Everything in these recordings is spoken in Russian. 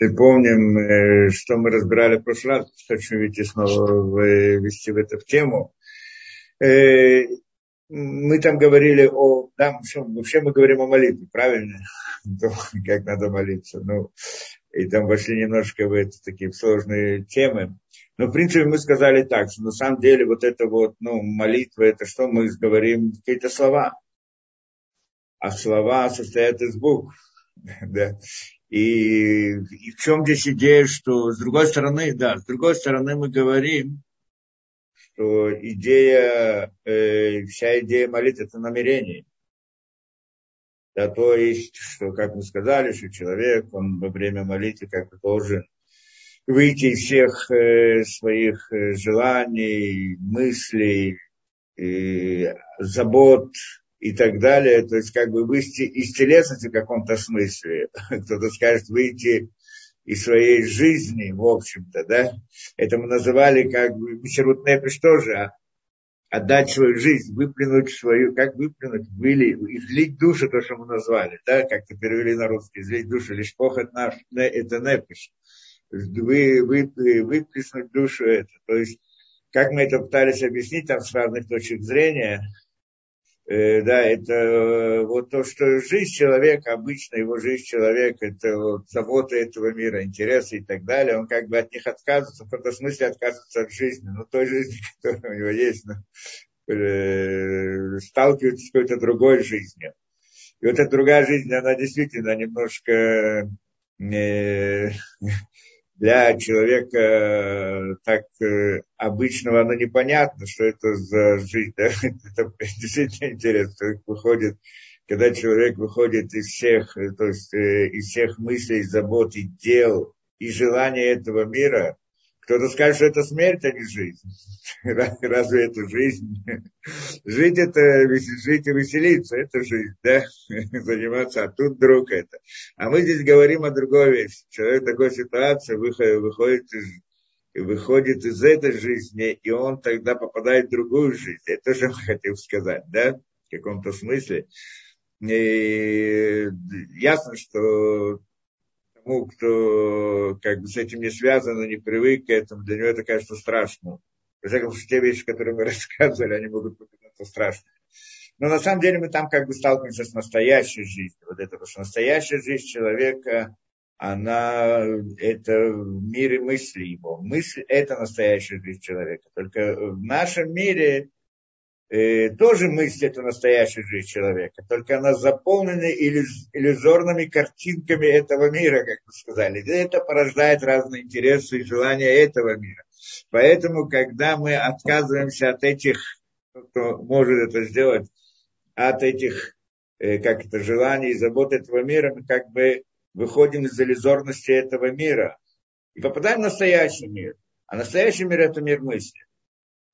Если помним, э, что мы разбирали в прошлый раз, хочу ведь снова ввести в эту тему. Э, мы там говорили о... Да, вообще мы говорим о молитве, правильно? Как надо молиться. Ну, и там вошли немножко в эти такие сложные темы. Но, в принципе, мы сказали так, что на самом деле вот это вот, ну, молитва, это что мы говорим? Какие-то слова. А слова состоят из букв. да. И, и в чем здесь идея, что с другой стороны, да, с другой стороны мы говорим, что идея, э, вся идея молитвы – это намерение. Да, то есть, что, как мы сказали, что человек, он во время молитвы как бы должен выйти из всех э, своих э, желаний, мыслей, э, забот, и так далее, то есть как бы выйти из телесности в каком-то смысле, кто-то скажет выйти из своей жизни, в общем-то, да, это мы называли как бы Мишерут Непиш тоже, а отдать свою жизнь, выплюнуть свою, как выплюнуть, выли, излить душу, то, что мы назвали, да, как-то перевели на русский, излить душу, лишь похот наш, это непиш, вы, вы, выплеснуть душу это, то есть, как мы это пытались объяснить там с разных точек зрения, Э, да, это э, вот то, что жизнь человека, обычно его жизнь человека, это вот забота этого мира, интересы и так далее, он как бы от них отказывается, в каком-то смысле отказывается от жизни, но той жизни, которая у него есть, ну, э, сталкивается с какой-то другой жизнью. И вот эта другая жизнь, она действительно немножко э, для человека э, так э, обычного оно непонятно, что это за жизнь. Да? Это действительно интересно. Выходит, когда человек выходит из всех, э, то есть из всех мыслей, забот и дел и желания этого мира, кто-то скажет, что это смерть, а не жизнь. Разве это жизнь? Жить это, жить и веселиться, это жизнь, да? Заниматься, а тут вдруг это. А мы здесь говорим о другой вещи. Человек в такой ситуации выходит, из выходит из этой жизни, и он тогда попадает в другую жизнь. Это же мы хотим сказать, да, в каком-то смысле. И ясно, что тому, кто как бы с этим не связан, не привык к этому, для него это кажется страшным. Во всяком случае, те вещи, которые мы рассказывали, они могут показаться страшными. Но на самом деле мы там как бы сталкиваемся с настоящей жизнью. Вот это, потому что настоящая жизнь человека, она, это мир и мысли его. Мысль – это настоящая жизнь человека. Только в нашем мире тоже мысль – это настоящая жизнь человека, только она заполнена иллюз, иллюзорными картинками этого мира, как вы сказали. Это порождает разные интересы и желания этого мира. Поэтому, когда мы отказываемся от этих, кто может это сделать, от этих, э, как это, желаний и забот этого мира, мы как бы выходим из иллюзорности этого мира и попадаем в настоящий мир. А настоящий мир – это мир мысли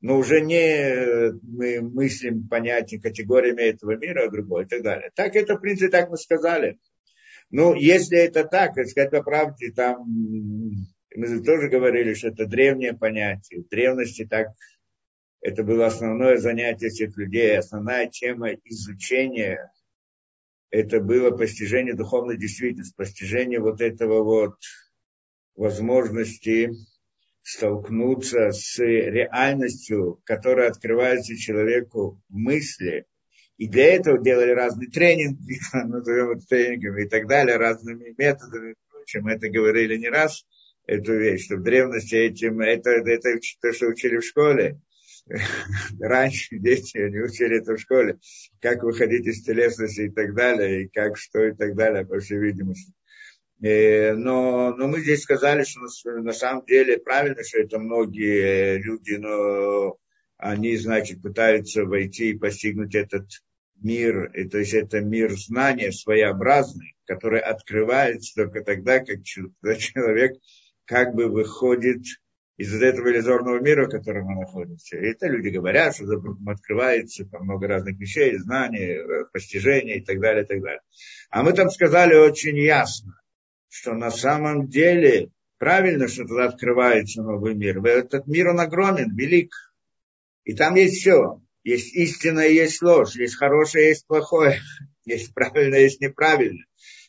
но уже не мы мыслим понятия категориями этого мира, а другой и так далее. Так это, в принципе, так мы сказали. Ну, если это так, сказать по правде, там мы тоже говорили, что это древнее понятие. В древности так это было основное занятие всех людей, основная тема изучения это было постижение духовной действительности, постижение вот этого вот возможности столкнуться с реальностью, которая открывается человеку в мысли. И для этого делали разные тренинги, назовем это тренингами и так далее, разными методами. Впрочем, это говорили не раз, эту вещь, что в древности этим, это, это то, что учили в школе. Раньше дети, они учили это в школе, как выходить из телесности и так далее, и как что и так далее, по всей видимости. Э, но, но мы здесь сказали, что на самом деле правильно, что это многие люди, но они, значит, пытаются войти и постигнуть этот мир, и, то есть это мир знания своеобразный, который открывается только тогда, как человек как бы выходит из этого иллюзорного мира, в котором мы находимся. И это люди говорят, что открывается там много разных вещей, знаний, постижений и так далее, и так далее. А мы там сказали очень ясно, что на самом деле правильно, что тогда открывается новый мир. Этот мир, он огромен, велик. И там есть все. Есть истина есть ложь. Есть хорошее, есть плохое. Есть правильно, есть неправильно.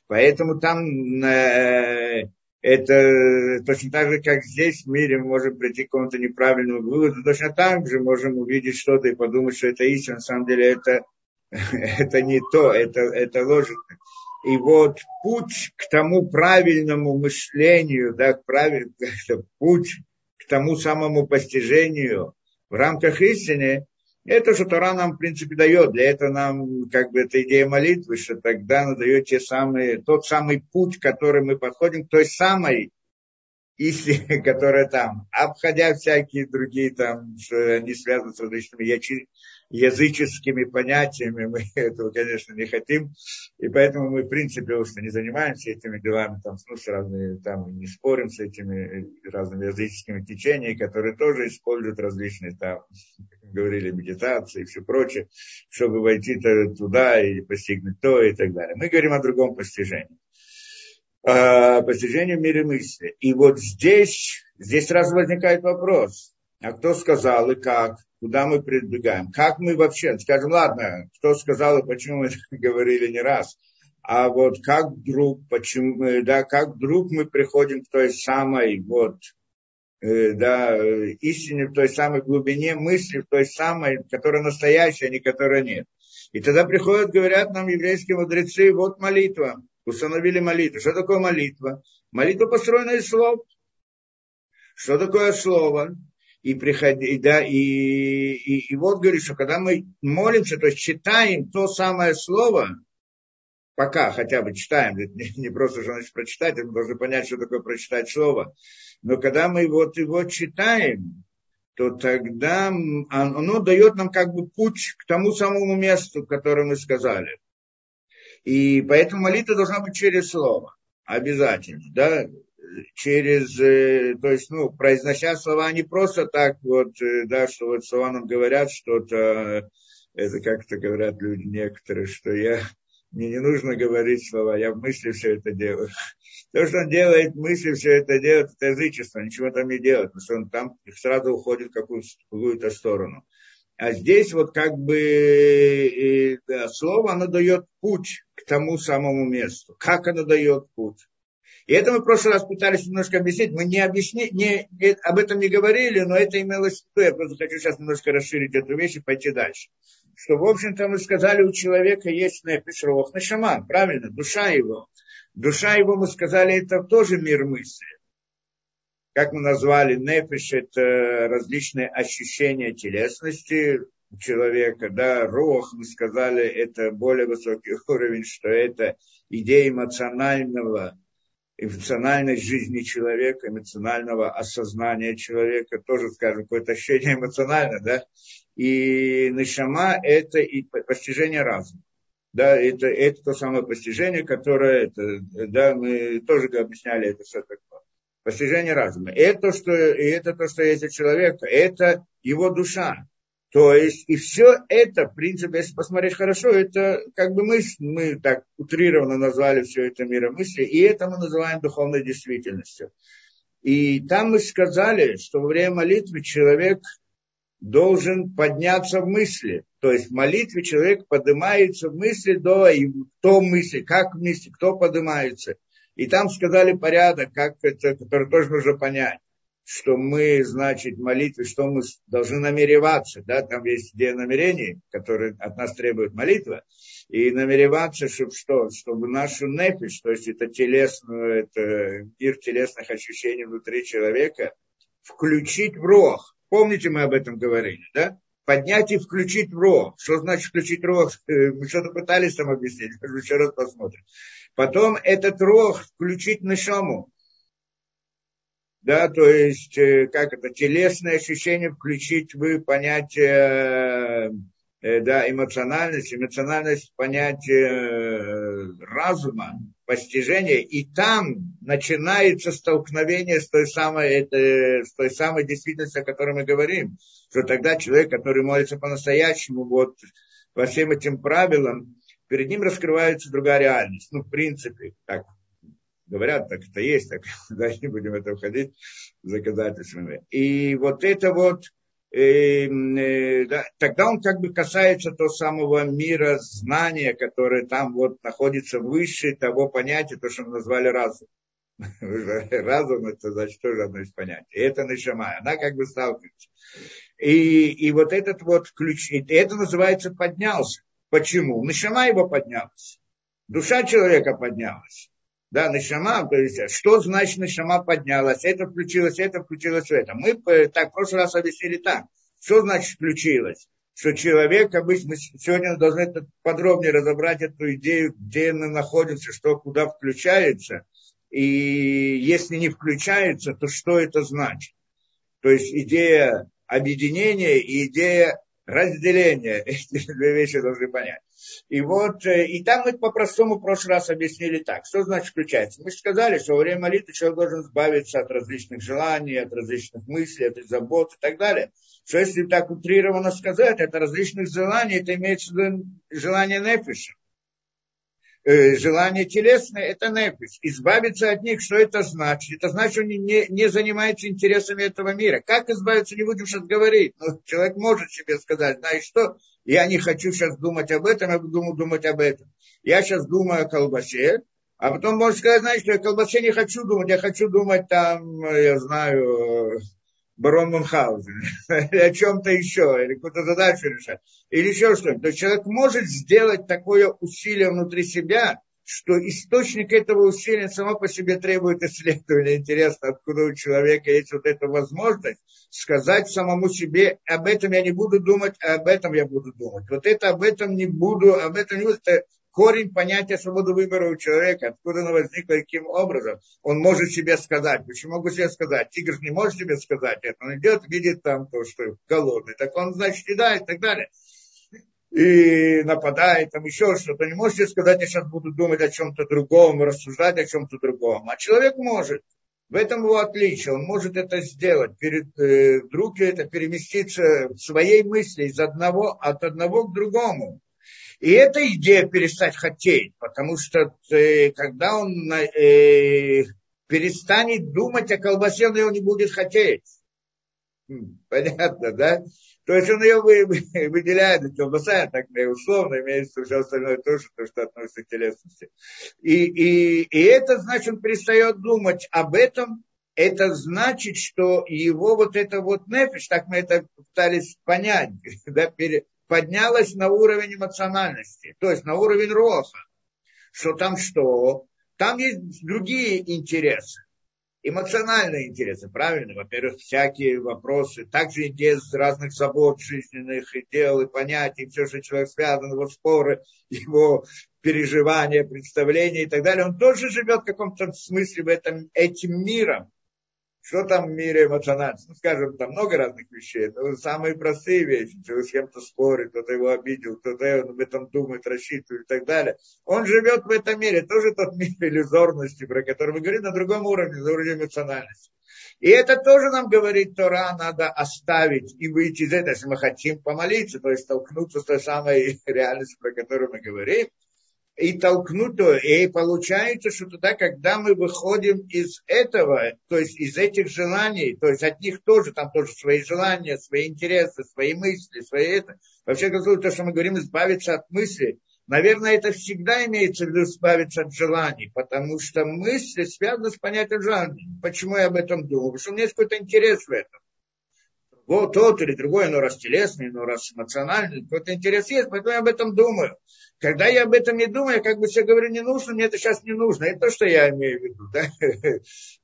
Поэтому там э, это точно так же, как здесь в мире мы можем прийти к какому-то неправильному выводу, точно так же можем увидеть что-то и подумать, что это истина, на самом деле это, это не то, это, это ложь. И вот путь к тому правильному мышлению, да, к правильному, путь к тому самому постижению в рамках истины, это что Тора нам, в принципе, дает. Для этого нам, как бы, эта идея молитвы, что тогда она дает те самые, тот самый путь, который мы подходим к той самой истине, которая там, обходя всякие другие там, что они связаны с различными языческими понятиями, мы этого, конечно, не хотим, и поэтому мы, в принципе, уж не занимаемся этими делами, там, ну, с разными, там, не спорим с этими разными языческими течениями, которые тоже используют различные, там, как говорили, медитации и все прочее, чтобы войти туда и постигнуть то и так далее. Мы говорим о другом постижении постижению в мире мысли. И вот здесь, здесь сразу возникает вопрос, а кто сказал и как? Куда мы прибегаем, как мы вообще, скажем, ладно, кто сказал и почему мы говорили не раз, а вот как вдруг, почему, да, как вдруг мы приходим к той самой вот, э, да, истине, в той самой глубине мысли, в той самой, которая настоящая, а не которая нет. И тогда приходят, говорят нам еврейские мудрецы, вот молитва, установили молитву. Что такое молитва? Молитва построена из слов. Что такое слово? И, приходи, да, и, и, и вот говорит, что когда мы молимся, то есть читаем то самое слово, пока хотя бы читаем, не, не просто же значит прочитать, мы должны понять, что такое прочитать слово, но когда мы вот его читаем, то тогда оно дает нам как бы путь к тому самому месту, которое мы сказали. И поэтому молитва должна быть через слово. Обязательно. Да? Через, э, то есть, ну, произнося слова не просто так вот, э, да, что вот слова нам говорят что-то, это как-то говорят люди некоторые, что я, мне не нужно говорить слова, я в мысли все это делаю. То, что он делает, мысли все это делает, это язычество, ничего там не делает, потому что он там сразу уходит в какую-то сторону. А здесь вот как бы да, слово, оно дает путь к тому самому месту. Как оно дает путь? И это мы в прошлый раз пытались немножко объяснить. Мы не, объясни, не, не об этом не говорили, но это имелось в виду. Я просто хочу сейчас немножко расширить эту вещь и пойти дальше. Что, в общем-то, мы сказали, у человека есть нефиш, рох, нашаман, правильно, душа его. Душа его, мы сказали, это тоже мир мысли. Как мы назвали, нефиш – это различные ощущения телесности, человека, да, рох, мы сказали, это более высокий уровень, что это идея эмоционального эмоциональность жизни человека, эмоционального осознания человека, тоже, скажем, какое-то ощущение эмоциональное, да, и нишама – это и постижение разума. Да, это, это то самое постижение, которое, это, да, мы тоже объясняли это все такое. Постижение разума. Это, что, это то, что есть у человека, это его душа. То есть, и все это, в принципе, если посмотреть хорошо, это как бы мы, мы так утрированно назвали все это миром мысли, и это мы называем духовной действительностью. И там мы сказали, что во время молитвы человек должен подняться в мысли. То есть в молитве человек поднимается в мысли до, и кто мысли, как мысли, кто поднимается. И там сказали порядок, как это, который тоже нужно понять что мы, значит, молитвы, что мы должны намереваться, да, там есть идея намерений, которые от нас требует молитва, и намереваться, чтобы что, чтобы нашу нефиш, то есть это телесную, это мир телесных ощущений внутри человека, включить в рог. Помните, мы об этом говорили, да? Поднять и включить в рог. Что значит включить рог? Мы что-то пытались там объяснить, еще раз посмотрим. Потом этот рог включить на шаму да, то есть, э, как это, телесное ощущение включить в понятие, э, да, эмоциональность, эмоциональность понятие э, разума, постижения, и там начинается столкновение с той самой, это, с той самой действительностью, о которой мы говорим, что тогда человек, который молится по-настоящему, вот, по всем этим правилам, перед ним раскрывается другая реальность. Ну, в принципе, так, говорят, так это есть, так да, не будем в это входить доказательствами. И вот это вот, э, э, да, тогда он как бы касается того самого мира знания, которое там вот находится выше того понятия, то, что мы назвали разум. Разум это значит тоже одно из понятий. И это нишама, она как бы сталкивается. И, и вот этот вот ключ, это называется поднялся. Почему? Нишама его поднялась. Душа человека поднялась. Да, есть, что значит Нишама поднялась? Это включилось, это включилось в это. Мы так в прошлый раз объяснили так. Что значит включилось? Что человек обычно, сегодня должны подробнее разобрать эту идею, где она находится, что куда включается. И если не включается, то что это значит? То есть идея объединения и идея разделения. Эти две вещи должны понять. И вот, э, и там мы по-простому в прошлый раз объяснили так. Что значит включается? Мы сказали, что во время молитвы человек должен избавиться от различных желаний, от различных мыслей, от забот и так далее. Что если так утрированно сказать, это различных желаний, это имеется в виду желание нефиша. Э, желание телесное, это нефиш. Избавиться от них, что это значит? Это значит, что он не, не занимается интересами этого мира. Как избавиться, не будем сейчас говорить. Но человек может себе сказать, знаешь что, я не хочу сейчас думать об этом, я буду думать об этом. Я сейчас думаю о колбасе, а потом может сказать, знаешь, что я колбасе не хочу думать, я хочу думать там, я знаю, барон Мюнхгаузен, или о чем-то еще, или какую-то задачу решать, или еще что-нибудь. То есть человек может сделать такое усилие внутри себя, что источник этого усилия само по себе требует исследования. Интересно, откуда у человека есть вот эта возможность сказать самому себе, об этом я не буду думать, а об этом я буду думать. Вот это об этом не буду, об этом не буду. Это корень понятия свободы выбора у человека, откуда оно возникло, каким образом, он может себе сказать. Почему могу себе сказать? Тигр не может себе сказать это. Он идет, видит там то, что голодный. Так он, значит, едает и так далее. И нападает, там еще что-то. Не может себе сказать, я сейчас буду думать о чем-то другом, рассуждать о чем-то другом. А человек может. В этом его отличие. Он может это сделать. Перед, э, вдруг это переместиться в своей мысли из одного, от одного к другому. И эта идея перестать хотеть, потому что э, когда он э, перестанет думать о колбасе, он ее не будет хотеть. Хм, понятно, да? То есть он ее выделяет, колбаса, так условно, имеется все остальное тоже, то, что относится к телесности. И, и, и это значит, он перестает думать об этом, это значит, что его вот это вот нефиш, так мы это пытались понять, да, пере, поднялась на уровень эмоциональности, то есть на уровень роха. Что там что? Там есть другие интересы. Эмоциональные интересы, правильно? Во-первых, всякие вопросы, также из разных забот жизненных, и дел, и понятий, все, что человек связан, его споры, его переживания, представления и так далее. Он тоже живет в каком-то смысле в этом, этим миром. Что там в мире эмоциональности? Ну, скажем, там много разных вещей, но самые простые вещи. Человек с кем-то спорит, кто-то его обидел, кто-то об этом думает, рассчитывает и так далее. Он живет в этом мире, тоже тот мир иллюзорности, про который мы говорим, на другом уровне, на уровне эмоциональности. И это тоже нам говорит Тора, надо оставить и выйти из этого, если мы хотим помолиться, то есть столкнуться с той самой реальностью, про которую мы говорим и толкнуть то. И получается, что тогда, когда мы выходим из этого, то есть из этих желаний, то есть от них тоже, там тоже свои желания, свои интересы, свои мысли, свои это. Вообще, то, что мы говорим, избавиться от мыслей, наверное, это всегда имеется в виду избавиться от желаний, потому что мысли связаны с понятием желаний. Почему я об этом думаю? Потому что у меня есть какой-то интерес в этом вот тот или другой, но раз телесный, но раз эмоциональный, какой-то интерес есть, поэтому я об этом думаю. Когда я об этом не думаю, я как бы себе говорю, не нужно, мне это сейчас не нужно. Это то, что я имею в виду. Да?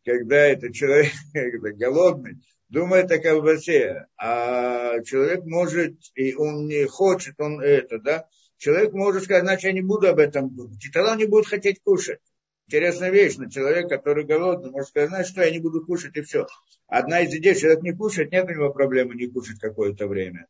Когда это человек голодный, думает о колбасе, а человек может, и он не хочет, он это, да, человек может сказать, значит, я не буду об этом думать. И тогда он не будет хотеть кушать. Интересная вещь, но человек, который голодный, может сказать, знаешь что, я не буду кушать и все. Одна из идей, человек не кушает, нет у него проблемы не кушать какое-то время.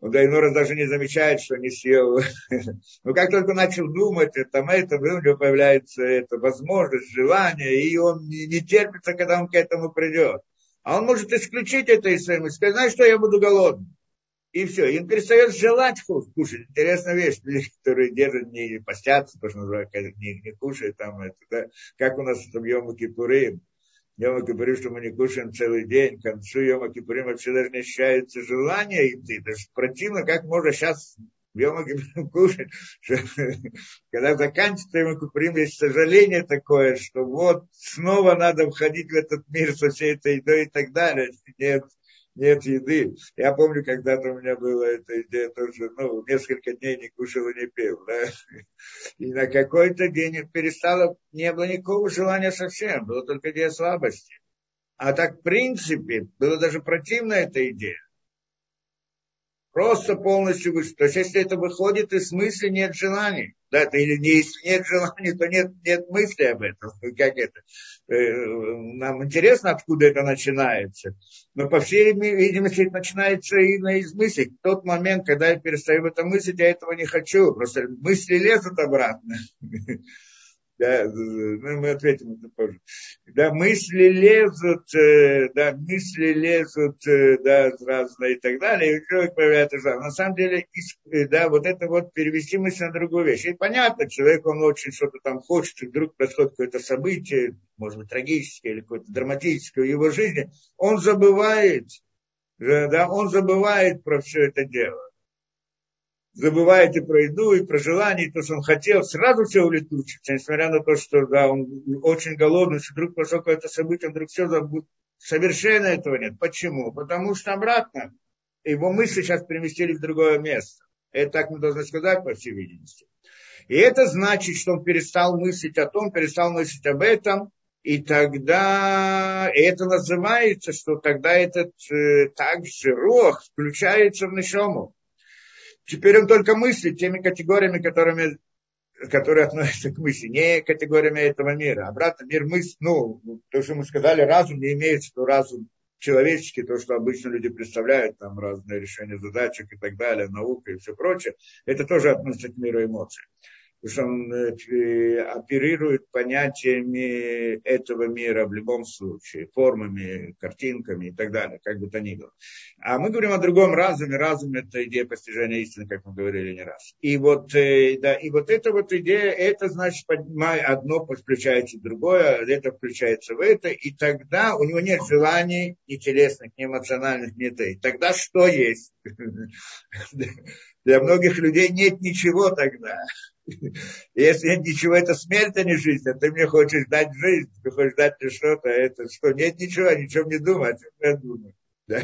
Он Гайнора даже не замечает, что не съел. Но как только начал думать, там это, у него появляется эта возможность, желание, и он не, не терпится, когда он к этому придет. А он может исключить это из своей мысли, знаешь что, я буду голодный. И все. И он перестает желать кушать. Интересная вещь. Люди, которые держат, не постятся, то, что не, не кушают там это, да? Как у нас в Йома Кипурим. Йома Кипурим, что мы не кушаем целый день. К концу Йома Кипурим вообще даже не ощущается желание идти. Даже противно, как можно сейчас Йома будем кушать. Когда заканчивается Йома Кипурим, есть сожаление такое, что вот снова надо входить в этот мир со всей этой едой и так далее. Нет, нет еды. Я помню, когда-то у меня была эта идея тоже, ну, несколько дней не кушал и не пил, да. И на какой-то день перестало, не было никакого желания совсем, было только идея слабости. А так, в принципе, было даже противно эта идея. Просто полностью То есть, если это выходит из мысли, нет желаний. Да, это, или не, если нет желаний, то нет, нет мысли об этом. Как это? Э, нам интересно, откуда это начинается. Но, по всей видимости, это начинается именно из мысли. В тот момент, когда я перестаю в этом мыслить, я этого не хочу. Просто мысли лезут обратно. да, ну, мы ответим это позже. Да, мысли лезут, э, да, мысли лезут, э, да, разные и так далее, и человек появляется. На самом деле, э, да, вот это вот перевести мысль на другую вещь. И понятно, человек, он очень что-то там хочет, и вдруг происходит какое-то событие, может быть, трагическое или какое-то драматическое в его жизни, он забывает, да, он забывает про все это дело забывает и про еду, и про желание, и то, что он хотел, сразу все улетучится, несмотря на то, что да, он очень голодный, что вдруг произошло какое-то событие, вдруг все забудет. Совершенно этого нет. Почему? Потому что обратно его мысли сейчас переместили в другое место. Это так мы должны сказать, по всей видимости. И это значит, что он перестал мыслить о том, перестал мыслить об этом, и тогда и это называется, что тогда этот э, также рог включается в нишому. Теперь он только мыслит теми категориями, которыми, которые относятся к мысли, не категориями этого мира. Обратно мир мысль, ну, то, что мы сказали, разум не имеется, что разум человеческий, то, что обычно люди представляют, там разные решения задачек и так далее, наука и все прочее, это тоже относится к миру эмоций потому что он э, оперирует понятиями этого мира в любом случае, формами, картинками и так далее, как бы то ни было. А мы говорим о другом разуме. Разум – это идея постижения истины, как мы говорили не раз. И вот, э, да, и вот эта вот идея, это значит, поднимай одно включается в другое, это включается в это, и тогда у него нет желаний ни телесных, ни эмоциональных, ни. И тогда что есть? Для многих людей нет ничего тогда. Если ничего, это смерть, а не жизнь. А ты мне хочешь дать жизнь, ты хочешь дать мне что-то, это что? Нет ничего, о ничем не чем я думаю. Да?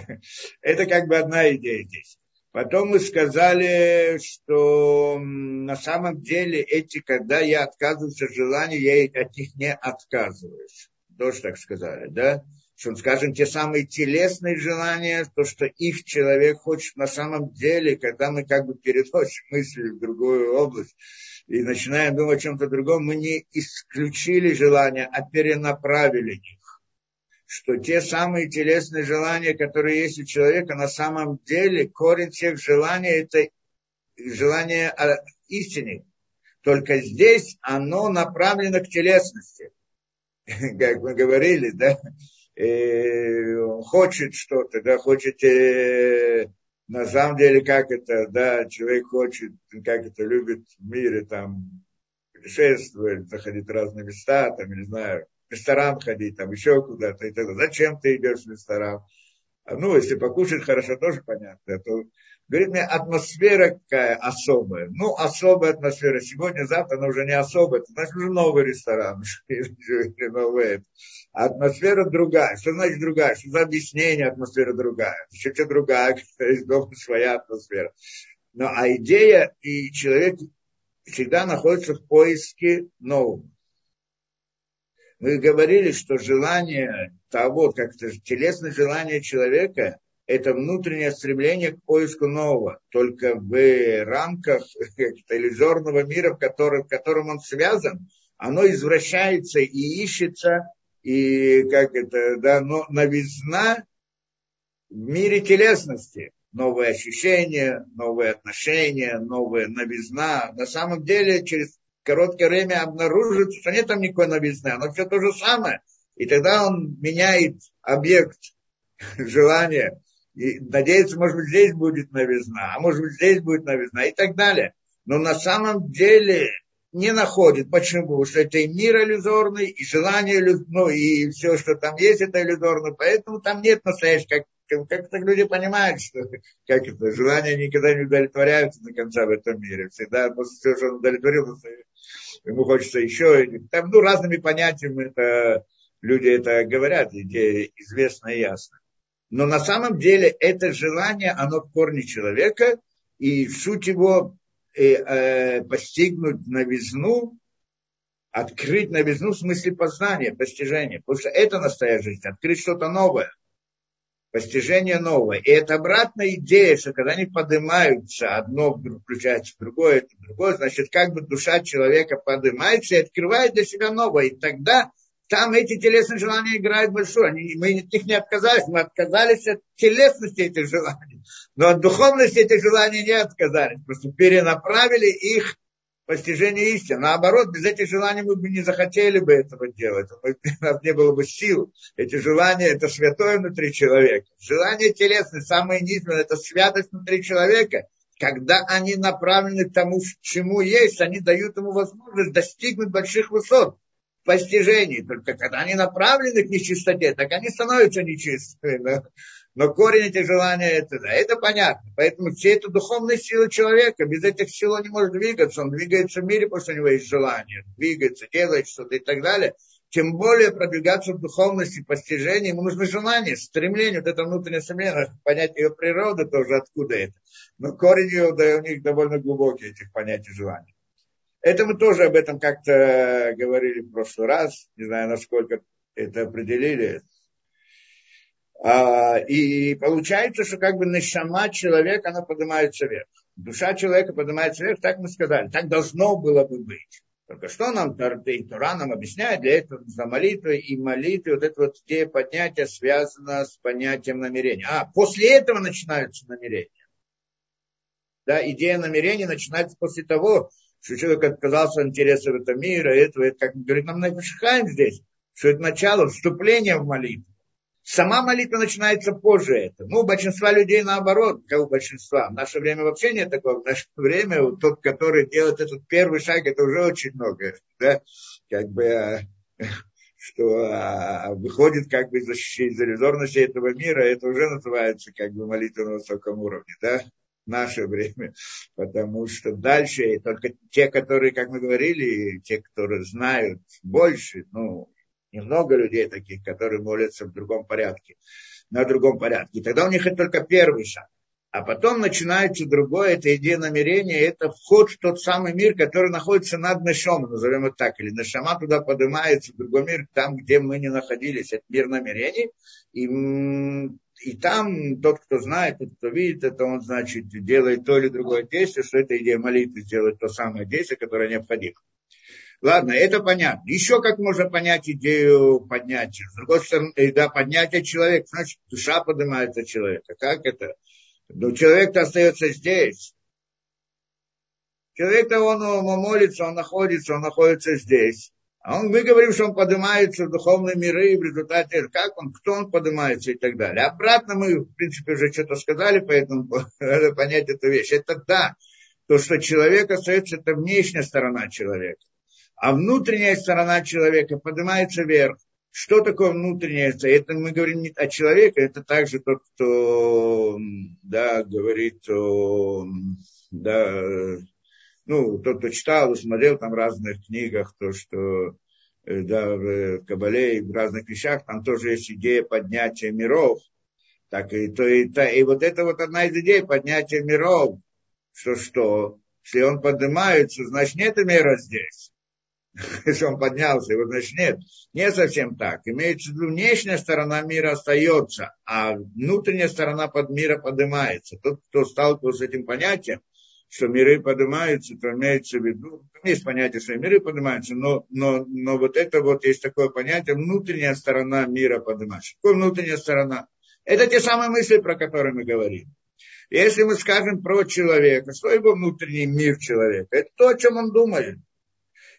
Это как бы одна идея здесь. Потом мы сказали, что на самом деле эти, когда я отказываюсь от желания, я от них не отказываюсь. Тоже так сказали, да? Что, скажем, те самые телесные желания, то, что их человек хочет на самом деле, когда мы как бы переносим мысли в другую область, и начинаем думать о чем-то другом, мы не исключили желания, а перенаправили их. Что те самые телесные желания, которые есть у человека, на самом деле корень всех желаний – это желание истины. Только здесь оно направлено к телесности. Как мы говорили, да? И он хочет что-то, да, хочет э, на самом деле, как это, да, человек хочет, как это любит в мире, там, путешествовать, заходить в разные места, там, не знаю, в ресторан ходить, там, еще куда-то, и так далее. Зачем ты идешь в ресторан? А, ну, если покушать хорошо, тоже понятно. А то Говорит мне, атмосфера какая особая. Ну, особая атмосфера. Сегодня, завтра она уже не особая. Это значит, уже новый ресторан. новый. А атмосфера другая. Что значит другая? Что за объяснение атмосфера другая? Еще что другая, есть дома своя атмосфера. Но а идея, и человек всегда находится в поиске нового. Мы говорили, что желание того, как это телесное желание человека, это внутреннее стремление к поиску нового, только в рамках иллюзорного мира, в котором, в котором он связан, оно извращается и ищется, и как это, да, но новизна в мире телесности, новые ощущения, новые отношения, новая новизна. На самом деле, через короткое время обнаружится, что нет там никакой новизны, оно все то же самое. И тогда он меняет объект желания и надеется, может быть, здесь будет новизна, а может быть, здесь будет новизна и так далее. Но на самом деле не находит. Почему? Потому что это и мир иллюзорный, и желание, ну, и все, что там есть, это иллюзорно. Поэтому там нет настоящего, как, как так люди понимают, что как это, желания никогда не удовлетворяются до конца в этом мире. Всегда после того, что он удовлетворился, ему хочется еще. Там, ну, разными понятиями это, люди это говорят, идея известна и ясна. Но на самом деле это желание, оно в корне человека, и суть его э, э, постигнуть новизну, открыть новизну в смысле познания, постижения. Потому что это настоящая жизнь, открыть что-то новое, постижение новое. И это обратная идея, что когда они поднимаются, одно включается в другое, это другое, значит, как бы душа человека поднимается и открывает для себя новое. И тогда там эти телесные желания играют большую. Они, мы от них не отказались, мы отказались от телесности этих желаний. Но от духовности этих желаний не отказались. Просто перенаправили их постижение истины. Наоборот, без этих желаний мы бы не захотели бы этого делать. У нас не было бы сил. Эти желания – это святое внутри человека. Желания телесные, самые низменные – это святость внутри человека. Когда они направлены к тому, чему есть, они дают ему возможность достигнуть больших высот постижении. Только когда они направлены к нечистоте, так они становятся нечистыми. Но корень этих желаний это, да, это понятно. Поэтому все это духовные силы человека. Без этих сил он не может двигаться. Он двигается в мире, потому что у него есть желание. Двигается, делает что-то и так далее. Тем более продвигаться в духовности, постижении, ему нужно желание, стремление, вот это внутреннее стремление, понять ее природу тоже, откуда это. Но корень ее, да, у них довольно глубокий, этих понятий желаний. Это мы тоже об этом как-то говорили в прошлый раз, не знаю, насколько это определили. А, и получается, что как бы нашама человека, она поднимается вверх. Душа человека поднимается вверх, так мы сказали, так должно было бы быть. Только что нам и нам объясняет, для этого за молитвы и молитвы, вот это вот идея поднятия связана с понятием намерения. А, после этого начинаются намерения. Да, идея намерения начинается после того, что человек отказался от интересов этого мира, этого, это, как говорит нам Найфашхайм здесь, что это начало вступления в молитву. Сама молитва начинается позже этого. Ну, у большинства людей наоборот, как у большинства. В наше время вообще нет такого. В наше время вот тот, который делает этот первый шаг, это уже очень много. Да? Как бы, а, что а, выходит как бы из, из иллюзорности этого мира, это уже называется как бы молитва на высоком уровне. Да? Наше время, потому что дальше только те, которые, как мы говорили, те, которые знают больше, ну, немного людей таких, которые молятся в другом порядке, на другом порядке. И тогда у них это только первый шаг. А потом начинается другое, это идея намерения, это вход в тот самый мир, который находится над Нашом, назовем это так, или Нашама туда поднимается, в другой мир, там, где мы не находились, это мир намерений, и и там тот, кто знает, тот, кто видит это, он, значит, делает то или другое действие, что это идея молитвы сделать то самое действие, которое необходимо. Ладно, это понятно. Еще как можно понять идею поднятия? С другой стороны, да, поднятие человека, значит, душа поднимается человека. Как это? Ну, человек-то остается здесь. Человек-то, он, он молится, он находится, он находится здесь. А он, мы говорим, что он поднимается в духовные миры, и в результате, как он, кто он поднимается и так далее. Обратно мы, в принципе, уже что-то сказали, поэтому надо понять эту вещь. Это да, то, что человек остается, это внешняя сторона человека. А внутренняя сторона человека поднимается вверх. Что такое внутреннее? Это мы говорим не о человеке, это также тот, кто да, говорит о, да, ну, тот, кто читал, смотрел там в разных книгах, то, что э, да, в Кабале и в разных вещах, там тоже есть идея поднятия миров. Так и, то, и, то, и вот это вот одна из идей поднятия миров. Что что? Если он поднимается, значит нет мира здесь. Если он поднялся, его значит нет. Не совсем так. Имеется в виду, внешняя сторона мира остается, а внутренняя сторона под мира поднимается. Тот, кто сталкивался с этим понятием, что миры поднимаются, то имеется в виду, там есть понятие, что миры поднимаются, но, но, но вот это вот есть такое понятие, внутренняя сторона мира поднимается. Какая внутренняя сторона? Это те самые мысли, про которые мы говорим. Если мы скажем про человека, что его внутренний мир человека? Это то, о чем он думает.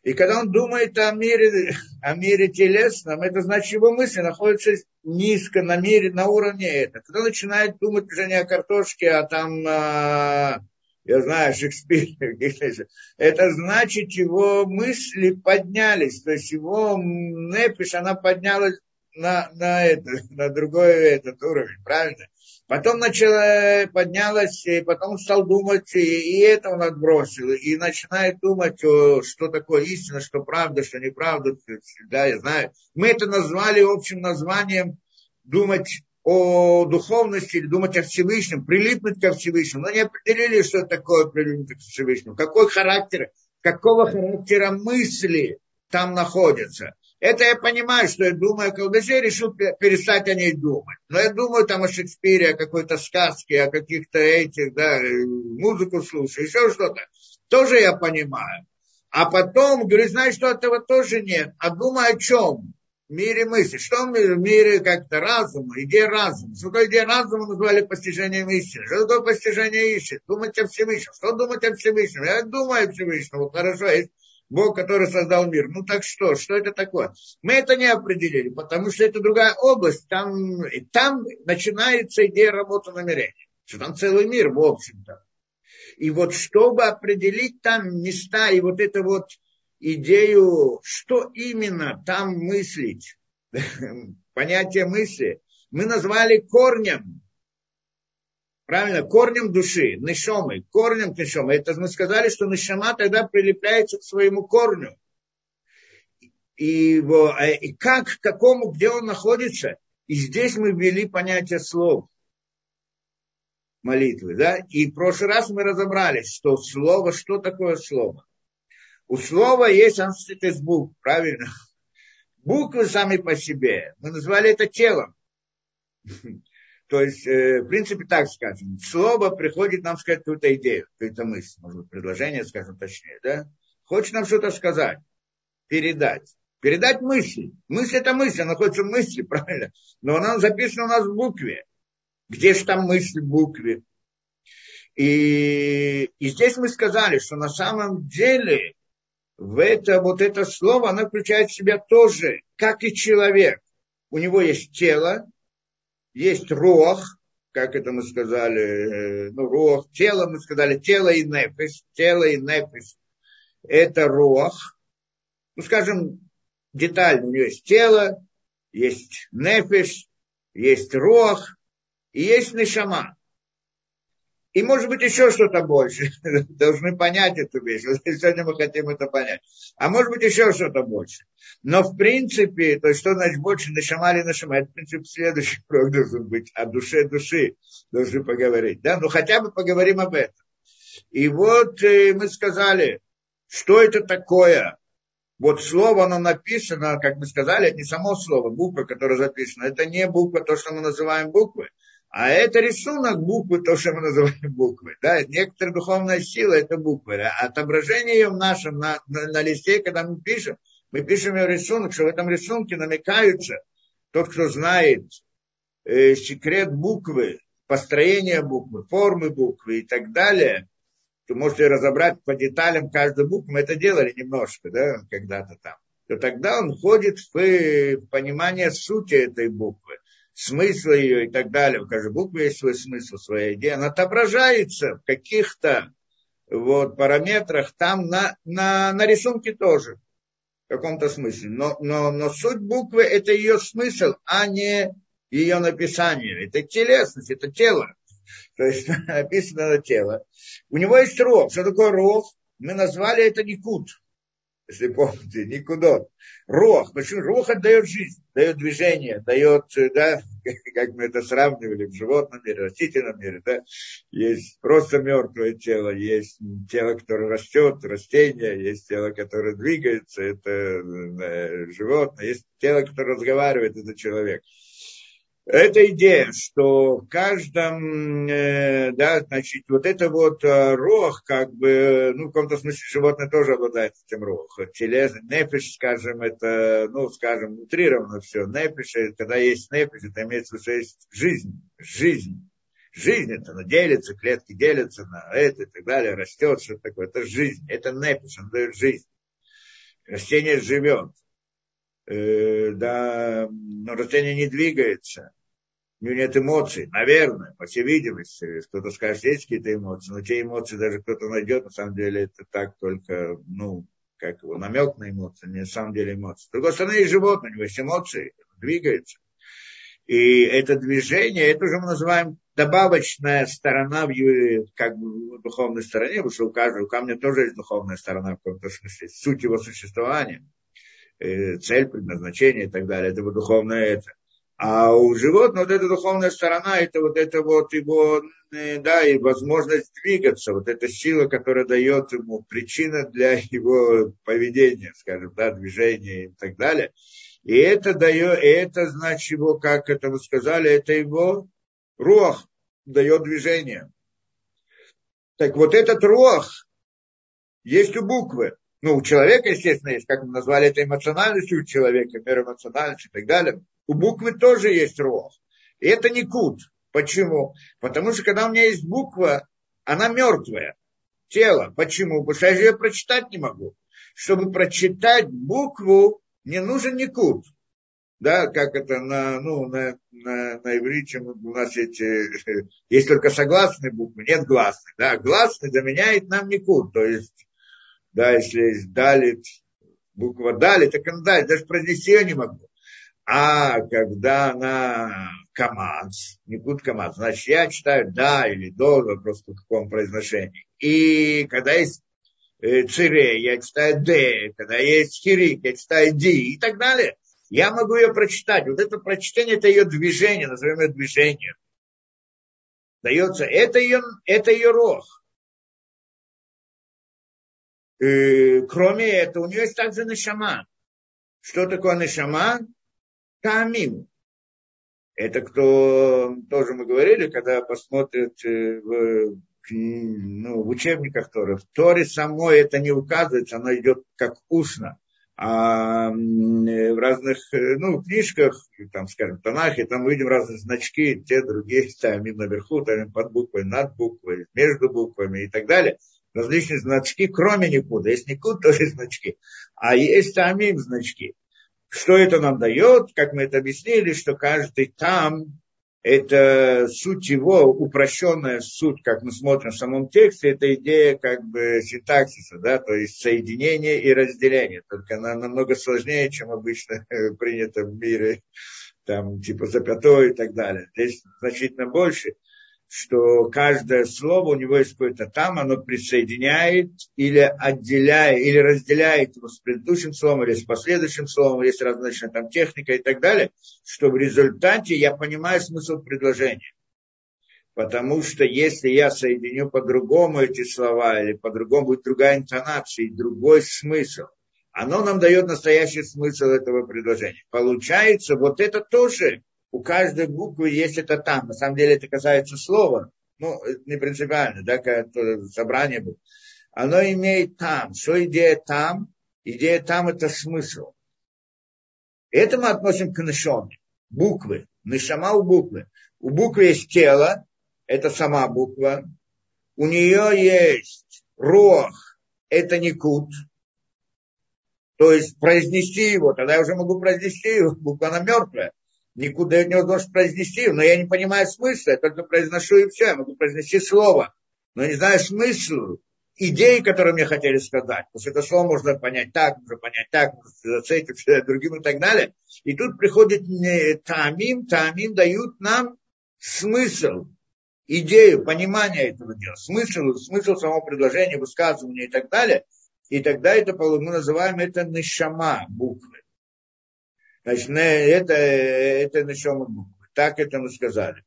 И когда он думает о мире, о мире телесном, это значит, его мысли находятся низко на мире, на уровне этого. Когда он начинает думать уже не о картошке, а там а, я знаю, Шекспир, это значит, его мысли поднялись, то есть его непиш, она поднялась на, на, это, на другой этот уровень, правильно? Потом начала, поднялась, и потом стал думать, и, и это он отбросил, и начинает думать, что такое истина, что правда, что неправда, да, я знаю. Мы это назвали общим названием думать о духовности или думать о Всевышнем, прилипнуть ко Всевышнему, но не определили, что такое прилипнуть к Всевышнему, какой характер, какого характера мысли там находятся. Это я понимаю, что я думаю о колбасе, решил перестать о ней думать. Но я думаю там о Шекспире, о какой-то сказке, о каких-то этих, да, музыку слушаю, еще что-то. Тоже я понимаю. А потом, говорю, знаешь, что этого тоже нет. А думаю о чем? Мире мысли. Что в мире? Как-то разума, идея разума. Что такое идея разума назвали постижением истины? Что такое постижение истины? Думать о Всевышнем. Что думать о Всевышнем? Я думаю о Всевышнем. Вот хорошо, есть Бог, который создал мир. Ну так что, что это такое? Мы это не определили, потому что это другая область. Там, и там начинается идея работы намерений. Что там целый мир, в общем-то. И вот чтобы определить там места и вот это вот идею, что именно там мыслить, понятие мысли, мы назвали корнем Правильно, корнем души, нишомой, корнем нишомы. Это мы сказали, что нишама тогда прилепляется к своему корню. И, а, и как, к какому, где он находится. И здесь мы ввели понятие слов молитвы. Да? И в прошлый раз мы разобрались, что слово, что такое слово. У слова есть анситес букв, правильно? Буквы сами по себе. Мы назвали это телом. То есть, э, в принципе, так скажем, слово приходит нам сказать какую-то идею, какую-то мысль, может быть, предложение, скажем точнее, да? Хочет нам что-то сказать, передать. Передать мысль. Мысль это мысль, она находится в мысли, правильно? Но она записана у нас в букве. Где же там мысль в букве? И, и здесь мы сказали, что на самом деле в это, вот это слово, оно включает в себя тоже, как и человек. У него есть тело, есть рух, как это мы сказали, э, ну, рух, тело, мы сказали, тело и нефиш, тело и нефиш, это рух. Ну, скажем, детально, у него есть тело, есть нефиш, есть рух, и есть нишама. И может быть еще что-то больше. Должны понять эту вещь. Сегодня мы хотим это понять. А может быть еще что-то больше. Но в принципе, то есть что значит больше нашама или это в принципе следующий урок должен быть. О душе души должны поговорить. Да? Ну хотя бы поговорим об этом. И вот э, мы сказали, что это такое. Вот слово, оно написано, как мы сказали, это не само слово, буква, которая записана. Это не буква, то, что мы называем буквой. А это рисунок буквы, то, что мы называем буквы. Да? Некоторая духовная сила – это буквы. А отображение ее в нашем, на, на, на листе, когда мы пишем, мы пишем ее рисунок, что в этом рисунке намекаются, тот, кто знает э, секрет буквы, построение буквы, формы буквы и так далее, то можете разобрать по деталям каждую букву. Мы это делали немножко, да, когда-то там. То тогда он входит в, в понимание сути этой буквы смысла ее и так далее. У каждой буквы есть свой смысл, своя идея. Она отображается в каких-то вот, параметрах, там на, на, на рисунке тоже в каком-то смысле. Но, но, но суть буквы – это ее смысл, а не ее написание. Это телесность, это тело. То есть написано на тело. У него есть рог. Что такое рог? Мы назвали это никут если помните, никуда. Рох, почему? Рох отдает жизнь, дает движение, дает, да, как мы это сравнивали в животном мире, растительном мире, да, есть просто мертвое тело, есть тело, которое растет, растение, есть тело, которое двигается, это э, животное, есть тело, которое разговаривает, это человек эта идея, что в каждом, э, да, значит, вот это вот э, рог, как бы, ну, в каком-то смысле животное тоже обладает этим рог. Телез, нефиш, скажем, это, ну, скажем, утрировано все. Нефиш, когда есть нефиш, это имеется в виду, что есть жизнь, жизнь. Жизнь это, она делится, клетки делятся на это и так далее, растет, что такое. Это жизнь, это нефиш, он дает жизнь. Растение живет э, да, но растение не двигается, у него нет эмоций, наверное, по всей видимости, кто-то скажет, есть какие-то эмоции, но те эмоции даже кто-то найдет, на самом деле это так только, ну, как его, намек на эмоции, не на самом деле эмоции. С другой стороны, есть животное, у него есть эмоции, двигается. И это движение, это уже мы называем добавочная сторона в, как бы, в духовной стороне, потому что у каждого камня тоже есть духовная сторона в каком-то смысле, суть его существования, цель, предназначение и так далее, это вот духовное это. А у животного вот эта духовная сторона, это вот это вот его, э, да, и возможность двигаться, вот эта сила, которая дает ему причина для его поведения, скажем, да, движения и так далее. И это дает, и это значит его, как это вы сказали, это его рух дает движение. Так вот этот рух есть у буквы. Ну, у человека, естественно, есть, как мы назвали это эмоциональностью у человека, мир эмоциональности и так далее. У буквы тоже есть рух. И это не кут. Почему? Потому что когда у меня есть буква, она мертвая. Тело. Почему? Потому что я ее прочитать не могу. Чтобы прочитать букву, не нужен никут. Да, как это на, ну, на, на, на иврите у нас есть, есть только согласные буквы, нет гласных. Да, гласный заменяет нам никут. То есть, да, если есть далит, буква далит, так она далит, даже произнести я не могу. А когда она КАМАЗ, никут КАМАЗ, значит, я читаю да или до, вопрос в каком произношении. И когда есть Э, цире, я читаю д, когда есть хирик, я читаю ди и так далее. Я могу ее прочитать. Вот это прочтение, это ее движение, назовем ее движением. Дается, это ее, это ее рог. Э, кроме этого, у нее есть также нашама. Что такое нашама? Тамим. Это кто, тоже мы говорили, когда посмотрят э, в ну, в учебниках Торы. В Торе самой это не указывается, оно идет как устно. А в разных ну, книжках, там, скажем, Танахе, там мы видим разные значки, те, другие, ставим наверху, там под буквой, над буквой, между буквами и так далее. Различные значки, кроме никуда. Есть никуда, тоже значки. А есть самим значки. Что это нам дает? Как мы это объяснили, что каждый там это суть его, упрощенная суть, как мы смотрим в самом тексте, это идея как бы синтаксиса, да, то есть соединение и разделение. Только она намного сложнее, чем обычно принято в мире, там, типа запятой и так далее. Здесь значительно больше что каждое слово у него есть какое-то там, оно присоединяет или отделяет, или разделяет его с предыдущим словом, или с последующим словом, есть различная там техника и так далее, что в результате я понимаю смысл предложения. Потому что если я соединю по-другому эти слова, или по-другому будет другая интонация и другой смысл, оно нам дает настоящий смысл этого предложения. Получается, вот это тоже у каждой буквы есть это там. На самом деле это касается слова. Ну, не принципиально, да, как собрание было. Оно имеет там. Что идея там? Идея там это смысл. Это мы относим к нишоме. Буквы. Нишама у буквы. У буквы есть тело. Это сама буква. У нее есть рог. Это не кут. То есть произнести его, тогда я уже могу произнести его, буква она мертвая никуда не должен произнести, но я не понимаю смысла, я только произношу и все, я могу произнести слово, но не знаю смысл, идеи, которые мне хотели сказать. Потому что это слово можно понять так, можно понять так, можно зацепить другим и так далее. И тут приходит тамим, тамим дают нам смысл, идею, понимание этого дела, смысл, смысл самого предложения, высказывания и так далее. И тогда это мы называем это нишама буквы. Значит, это, это на чем буквы. Так это мы сказали.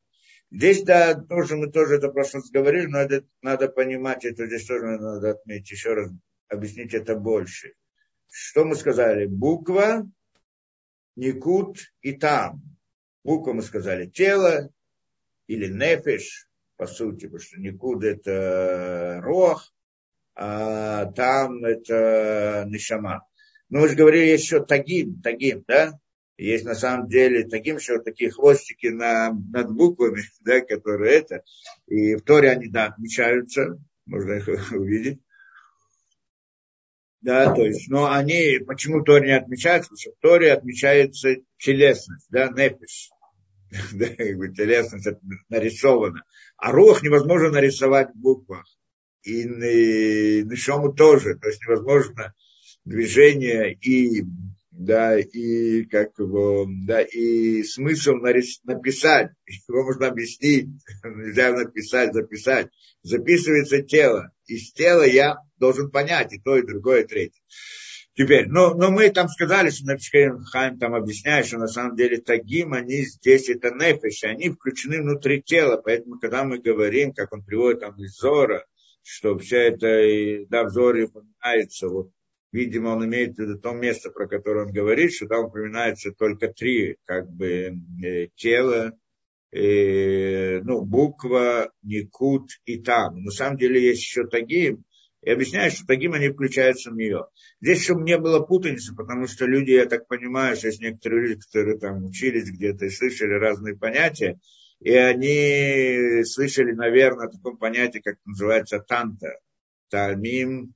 Здесь, да, тоже мы тоже это просто говорили, но это надо понимать, это здесь тоже надо отметить, еще раз объяснить это больше. Что мы сказали? Буква, никут и там. Буква мы сказали тело или нефиш, по сути, потому что никуд это рох, а там это нишама. Но мы же говорили еще тагим, тагим, да? Есть на самом деле таким, что такие хвостики на, над буквами, да, которые это. И в Торе они, да, отмечаются, можно их увидеть. Да, то есть, но они, почему Торе не отмечаются? Потому что в Торе отмечается телесность, да, непиш. Да, как бы телесность нарисована. А рух невозможно нарисовать в буквах. И нишому тоже. То есть невозможно движение и да, и как его, да, и смысл написать, его можно объяснить, нельзя написать, записать, записывается тело, из тела я должен понять и то, и другое, и третье. Теперь, но, но мы там сказали, что Напишкаем Хайм там объясняет, что на самом деле тагим, они здесь это нефиш, они включены внутри тела, поэтому когда мы говорим, как он приводит там из Зора, что все это, да, в Зоре упоминается, вот, видимо, он имеет в виду то место, про которое он говорит, что там упоминается только три, как бы, э, тело, э, ну, буква, никут и там. На самом деле есть еще тагим, и объясняет, что тагим они включаются в нее. Здесь, чтобы не было путаницы, потому что люди, я так понимаю, что есть некоторые люди, которые там учились где-то и слышали разные понятия, и они слышали, наверное, о таком понятии, как называется танта. Тамим,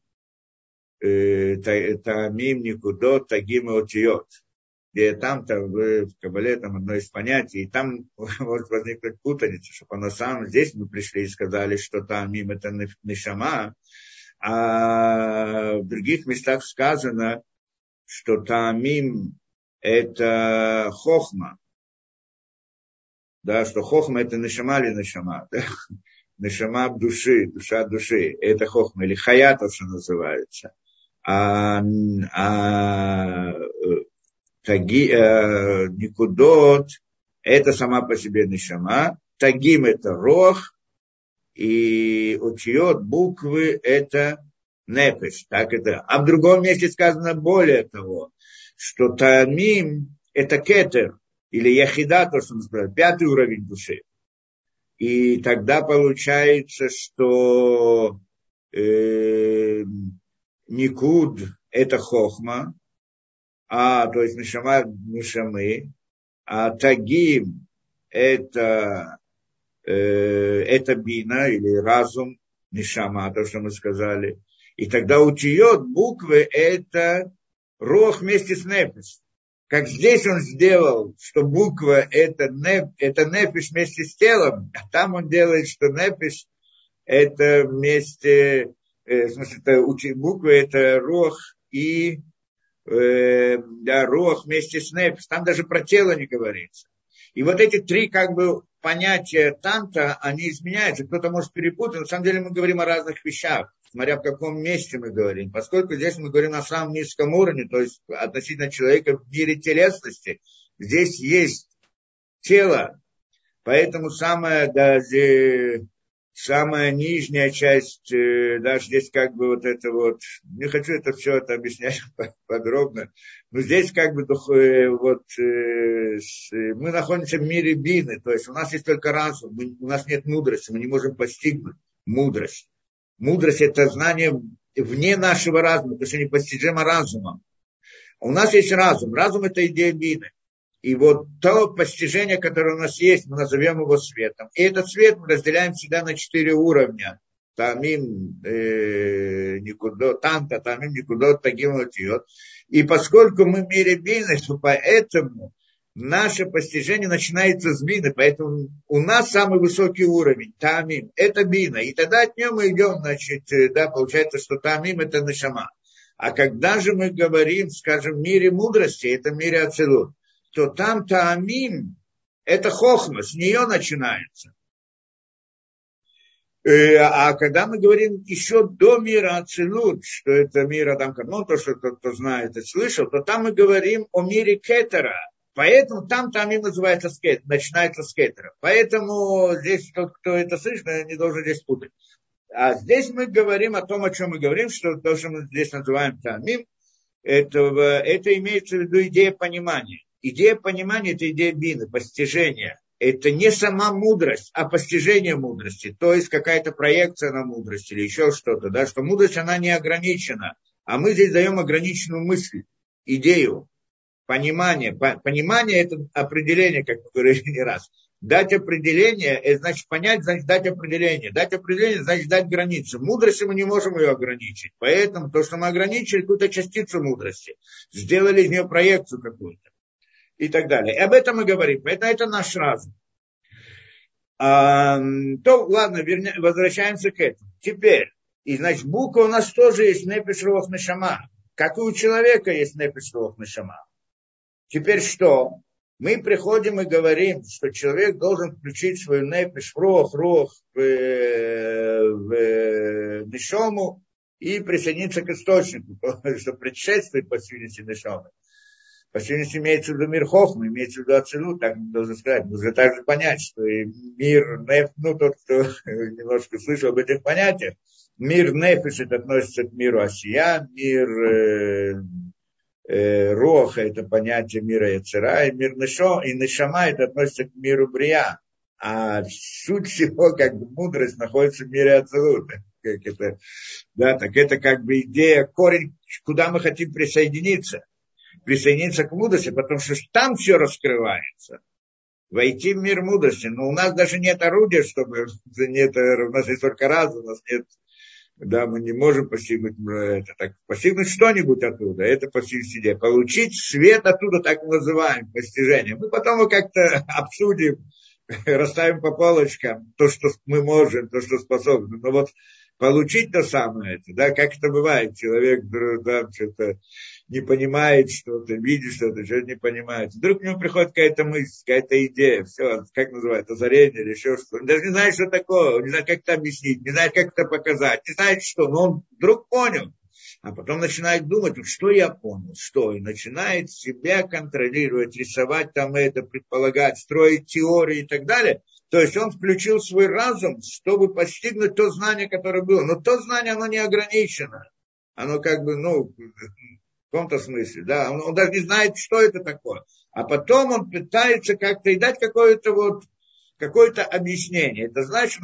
тамим никудот, тагим и отиот. Где там, то в, в Кабале, там одно из понятий, и там может возникнуть путаница, что на самом здесь мы пришли и сказали, что тамим это нишама, а в других местах сказано, что тамим это хохма. Да, что хохма это нашама или нашама. Да? Нашама души, душа души. Это хохма или хаята, что называется. А, а таги, а, никудот это сама по себе нашама. Тагим это рох, и учет буквы это непеш, так это. А в другом месте сказано более того, что тамим это кетер, или яхида, то, что мы сказали, пятый уровень души. И тогда получается, что э, никуд это хохма, а, то есть нишама, нишамы, а тагим это Э, это бина или разум, нишама, то, что мы сказали. И тогда утиет буквы это рох вместе с нефиш. Как здесь он сделал, что буква это, неф, это нефиш вместе с телом, а там он делает, что нефиш это вместе, э, смысле, это буквы это рох и э, да, рох вместе с нефиш. Там даже про тело не говорится. И вот эти три как бы понятия танта, они изменяются. Кто-то может перепутать. На самом деле мы говорим о разных вещах, смотря в каком месте мы говорим. Поскольку здесь мы говорим на самом низком уровне, то есть относительно человека в мире телесности, здесь есть тело, поэтому самое даже самая нижняя часть, э, даже здесь как бы вот это вот, не хочу это все это объяснять подробно, но здесь как бы э, вот э, мы находимся в мире бины, то есть у нас есть только разум, мы, у нас нет мудрости, мы не можем постигнуть мудрость. Мудрость это знание вне нашего разума, то есть непостижимо разумом. У нас есть разум, разум это идея бины. И вот то постижение, которое у нас есть, мы назовем его светом. И этот свет мы разделяем всегда на четыре уровня. Тамим э, никуда, танта, тамим никуда, тагим латиот. И поскольку мы в мире бины, то поэтому наше постижение начинается с бины, поэтому у нас самый высокий уровень, тамим, это бина. И тогда от нее мы идем, значит, э, да, получается, что тамим это нашама. А когда же мы говорим, скажем, в мире мудрости, это в мире ацелут, то там таамим, это хохма, с нее начинается. Э, а когда мы говорим еще до мира Ацелут, что это мир Адам Кадмон, то, что тот, кто знает и слышал, то там мы говорим о мире Кетера. Поэтому там тамим называется скет, начинается с кетера. Поэтому здесь тот, кто это слышит, не должен здесь путать. А здесь мы говорим о том, о чем мы говорим, что то, что мы здесь называем тамим, это, это имеется в виду идея понимания. Идея понимания – это идея бины, постижения. Это не сама мудрость, а постижение мудрости. То есть какая-то проекция на мудрость или еще что-то. Да? Что мудрость, она не ограничена. А мы здесь даем ограниченную мысль, идею, понимание. Понимание – это определение, как мы говорили не раз. Дать определение, это значит понять, значит дать определение. Дать определение, значит дать границу. Мудрости мы не можем ее ограничить. Поэтому то, что мы ограничили, какую-то частицу мудрости. Сделали из нее проекцию какую-то и так далее. И об этом мы говорим. Это, это наш разум. А, то, ладно, верня, возвращаемся к этому. Теперь, и значит, буква у нас тоже есть непиш рох нашама. Как и у человека есть непиш рох нашама. Теперь что? Мы приходим и говорим, что человек должен включить свою непиш рох, рох, в, в нишому и присоединиться к источнику, что предшествует пассивности Пассивность имеется в виду мир хохма, имеется в виду ацелут, так нужно сказать. Нужно также понять, что и мир, ну, тот, кто немножко слышал об этих понятиях, мир нефиш это относится к миру осия, мир э, э, роха это понятие мира яцера, и мир нешо, и нешама это относится к миру брия. А суть всего, как бы мудрость находится в мире Ацелута. Как это, да, так это как бы идея, корень, куда мы хотим присоединиться присоединиться к мудрости, потому что там все раскрывается. Войти в мир мудрости. Но у нас даже нет орудия, чтобы... Нет, у нас есть только разум, у нас нет... Да, мы не можем постигнуть это. Так, постигнуть что-нибудь оттуда, это постигнуть идея. Получить свет оттуда, так называем, постижение. Мы потом его как-то обсудим, расставим по полочкам то, что мы можем, то, что способны. Но вот получить то самое, это, да, как это бывает, человек да, что-то не понимает что-то, видит что-то, что-то не понимает. Вдруг к нему приходит какая-то мысль, какая-то идея, все, как называется, озарение или еще что-то. Он даже не знает, что такое, он не знает, как это объяснить, не знает, как это показать, не знает, что, но он вдруг понял. А потом начинает думать, что я понял, что, и начинает себя контролировать, рисовать там это, предполагать, строить теории и так далее. То есть он включил свой разум, чтобы постигнуть то знание, которое было. Но то знание, оно не ограничено. Оно как бы, ну, в каком-то смысле, да, он, он даже не знает, что это такое. А потом он пытается как-то и дать какое-то вот, какое-то объяснение. Это значит,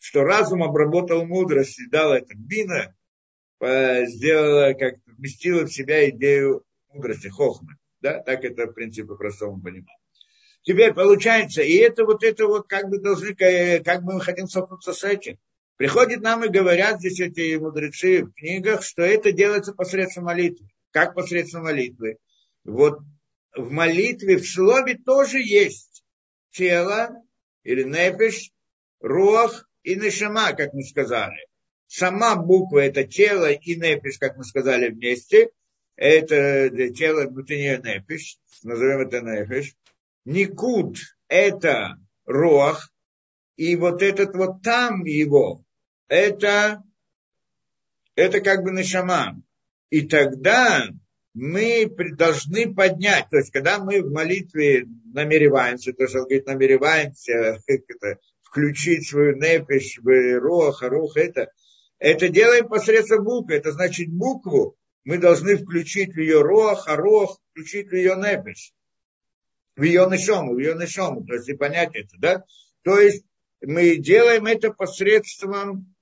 что разум обработал мудрость и дал это бина, сделала, как вместила в себя идею мудрости, хохмы. Да, так это, в принципе, по-простому понимать. Теперь получается, и это вот это вот как бы должны, как бы мы хотим столкнуться с этим. Приходят нам и говорят здесь эти мудрецы в книгах, что это делается посредством молитвы. Как посредством молитвы? Вот в молитве, в слове тоже есть тело или непиш, рух и нешама, как мы сказали. Сама буква это тело и непиш, как мы сказали вместе. Это тело внутреннее непиш, назовем это непиш. Никуд это рух, и вот этот вот там его, это, это как бы нашама. И тогда мы должны поднять, то есть когда мы в молитве намереваемся, то есть он говорит, намереваемся это, включить свою непись в роха, руха, это, это делаем посредством буквы, это значит букву мы должны включить в ее рох, а рох включить в ее непись, в ее нишому, в ее нишому, то есть и понять это, да? То есть мы делаем это посредством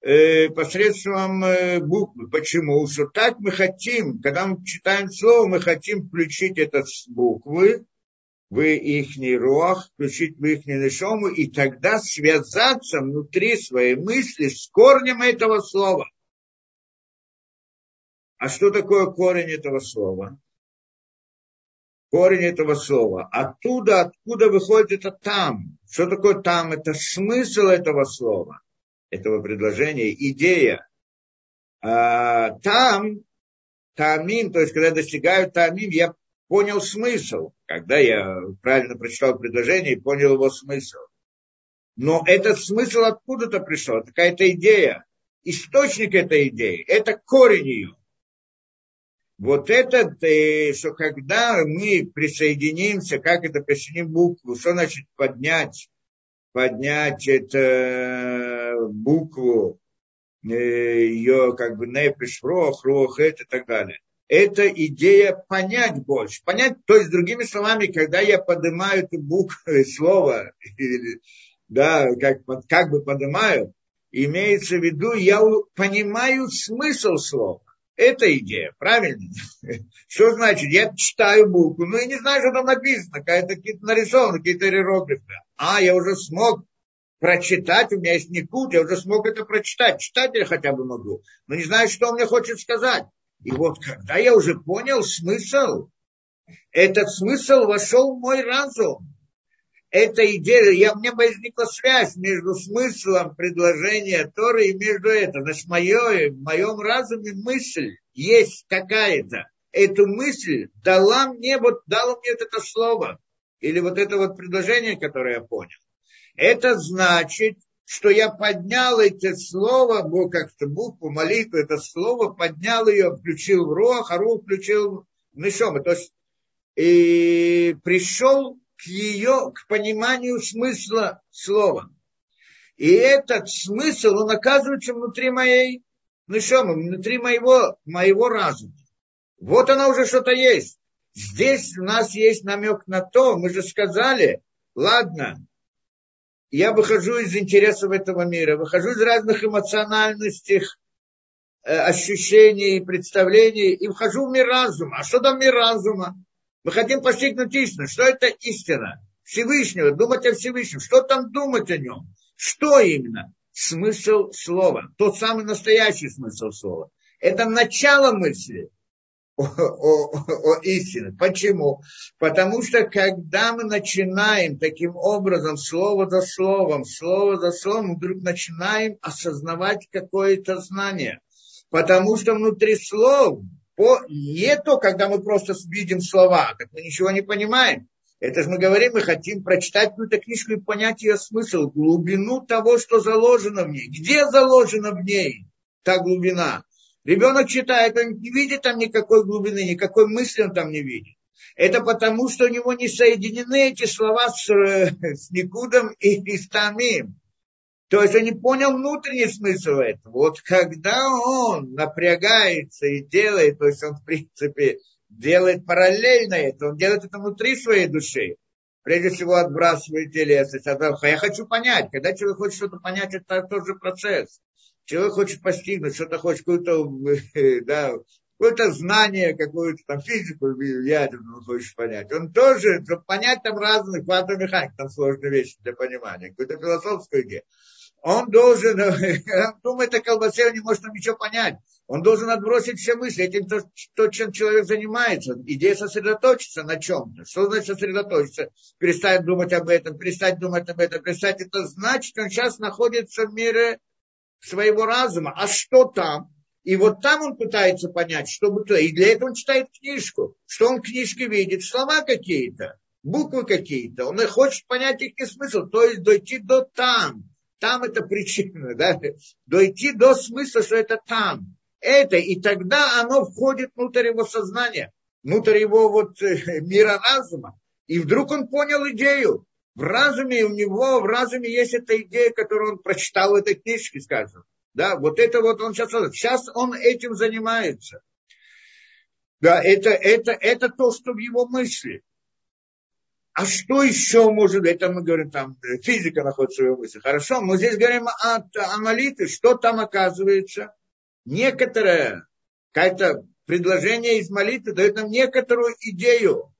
посредством э, буквы. Почему? Что так мы хотим, когда мы читаем слово, мы хотим включить это с буквы в их руах, включить в их нишому, и тогда связаться внутри своей мысли с корнем этого слова. А что такое корень этого слова? Корень этого слова. Оттуда, откуда выходит это там. Что такое там? Это смысл этого слова этого предложения, идея. А, там, тамим, то есть когда достигают тамим, я понял смысл, когда я правильно прочитал предложение и понял его смысл. Но этот смысл откуда-то пришел, какая-то идея. Источник этой идеи, это корень ее. Вот это, э, что когда мы присоединимся, как это присоединим букву, что значит поднять поднять эту букву, э, ее как бы непиш, рох, рох, это и так далее. Это идея понять больше. Понять, то есть, другими словами, когда я поднимаю эту букву, слово, да, как, как бы поднимаю, имеется в виду, я понимаю смысл слова. Это идея, правильно? Что значит? Я читаю букву, ну и не знаю, что там написано, какие-то какие нарисованы, какие-то иероглифы. А, я уже смог прочитать, у меня есть никут, я уже смог это прочитать. Читать я хотя бы могу, но не знаю, что он мне хочет сказать. И вот когда я уже понял смысл, этот смысл вошел в мой разум эта идея, я, у меня возникла связь между смыслом предложения Торы и между этим. Значит, мое, в моем разуме мысль есть какая-то. эту мысль дала мне, вот дала мне вот это слово, или вот это вот предложение, которое я понял. Это значит, что я поднял это слово, как-то букву, молитву, это слово, поднял ее, включил в рух, а рух включил в нишома. То есть и пришел к ее, к пониманию смысла слова. И этот смысл, он оказывается внутри моей нишомы, внутри моего, моего разума. Вот она уже что-то есть. Здесь у нас есть намек на то, мы же сказали, ладно, я выхожу из интересов этого мира, выхожу из разных эмоциональностей, э, ощущений, представлений и вхожу в мир разума. А что там мир разума? Мы хотим постигнуть истину. Что это истина? Всевышнего, думать о Всевышнем. Что там думать о нем? Что именно? Смысл слова. Тот самый настоящий смысл слова. Это начало мысли о, о, истине. Почему? Потому что когда мы начинаем таким образом, слово за словом, слово за словом, вдруг начинаем осознавать какое-то знание. Потому что внутри слов по, не то, когда мы просто видим слова, как мы ничего не понимаем. Это же мы говорим, мы хотим прочитать какую-то книжку и понять ее смысл, глубину того, что заложено в ней. Где заложено в ней та глубина? Ребенок читает, он не видит там никакой глубины, никакой мысли он там не видит. Это потому, что у него не соединены эти слова с, с Никудом и, и с Тамим. То есть он не понял внутренний смысл этого. Вот когда он напрягается и делает, то есть он в принципе делает параллельно это, он делает это внутри своей души. Прежде всего отбрасывает телесность. Я хочу понять, когда человек хочет что-то понять, это тот же процесс. Человек хочет постигнуть, что-то хочет, какое-то да, какое-то знание, какую-то там физику ядерную хочет понять. Он тоже, чтобы понять там разные квантовые механики, там сложные вещи для понимания, какую-то философскую идею он должен, он думает о колбасе, он не может там ничего понять. Он должен отбросить все мысли. Этим то, то, чем человек занимается. Идея сосредоточиться на чем-то. Что значит сосредоточиться? Перестать думать об этом, перестать думать об этом, перестать. Это значит, он сейчас находится в мире своего разума. А что там? И вот там он пытается понять, что бы то. И для этого он читает книжку. Что он в книжке видит? Слова какие-то, буквы какие-то. Он хочет понять их смысл. То есть дойти до там там это причина, да, дойти до смысла, что это там. Это, и тогда оно входит внутрь его сознания, внутрь его вот э, мира разума. И вдруг он понял идею. В разуме у него, в разуме есть эта идея, которую он прочитал в этой книжке, скажем. Да, вот это вот он сейчас, сейчас он этим занимается. Да, это, это, это то, что в его мысли. А что еще может быть? Это мы говорим, там физика находится в его мысли. Хорошо, мы здесь говорим о, о молитве. Что там оказывается? Некоторое какое-то предложение из молитвы дает нам некоторую идею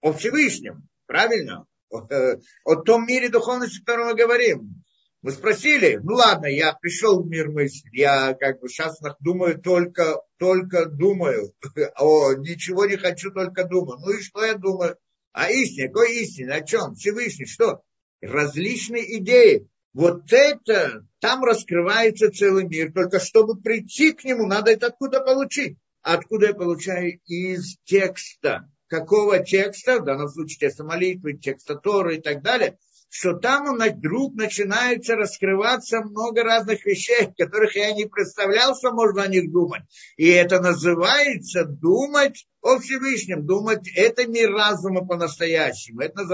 о Всевышнем. Правильно? О, том мире духовности, о котором мы говорим. Мы спросили, ну ладно, я пришел в мир мысли, я как бы сейчас думаю только, только думаю, о, ничего не хочу, только думаю. Ну и что я думаю? А истина, какой истина? О чем? Всевышний, что? Различные идеи. Вот это, там раскрывается целый мир. Только чтобы прийти к нему, надо это откуда получить. Откуда я получаю? Из текста. Какого текста? В данном случае текста молитвы, текста Торы и так далее что там вдруг начинается раскрываться много разных вещей, которых я не представлял, что можно о них думать. И это называется думать о Всевышнем, думать, это не разума по-настоящему, это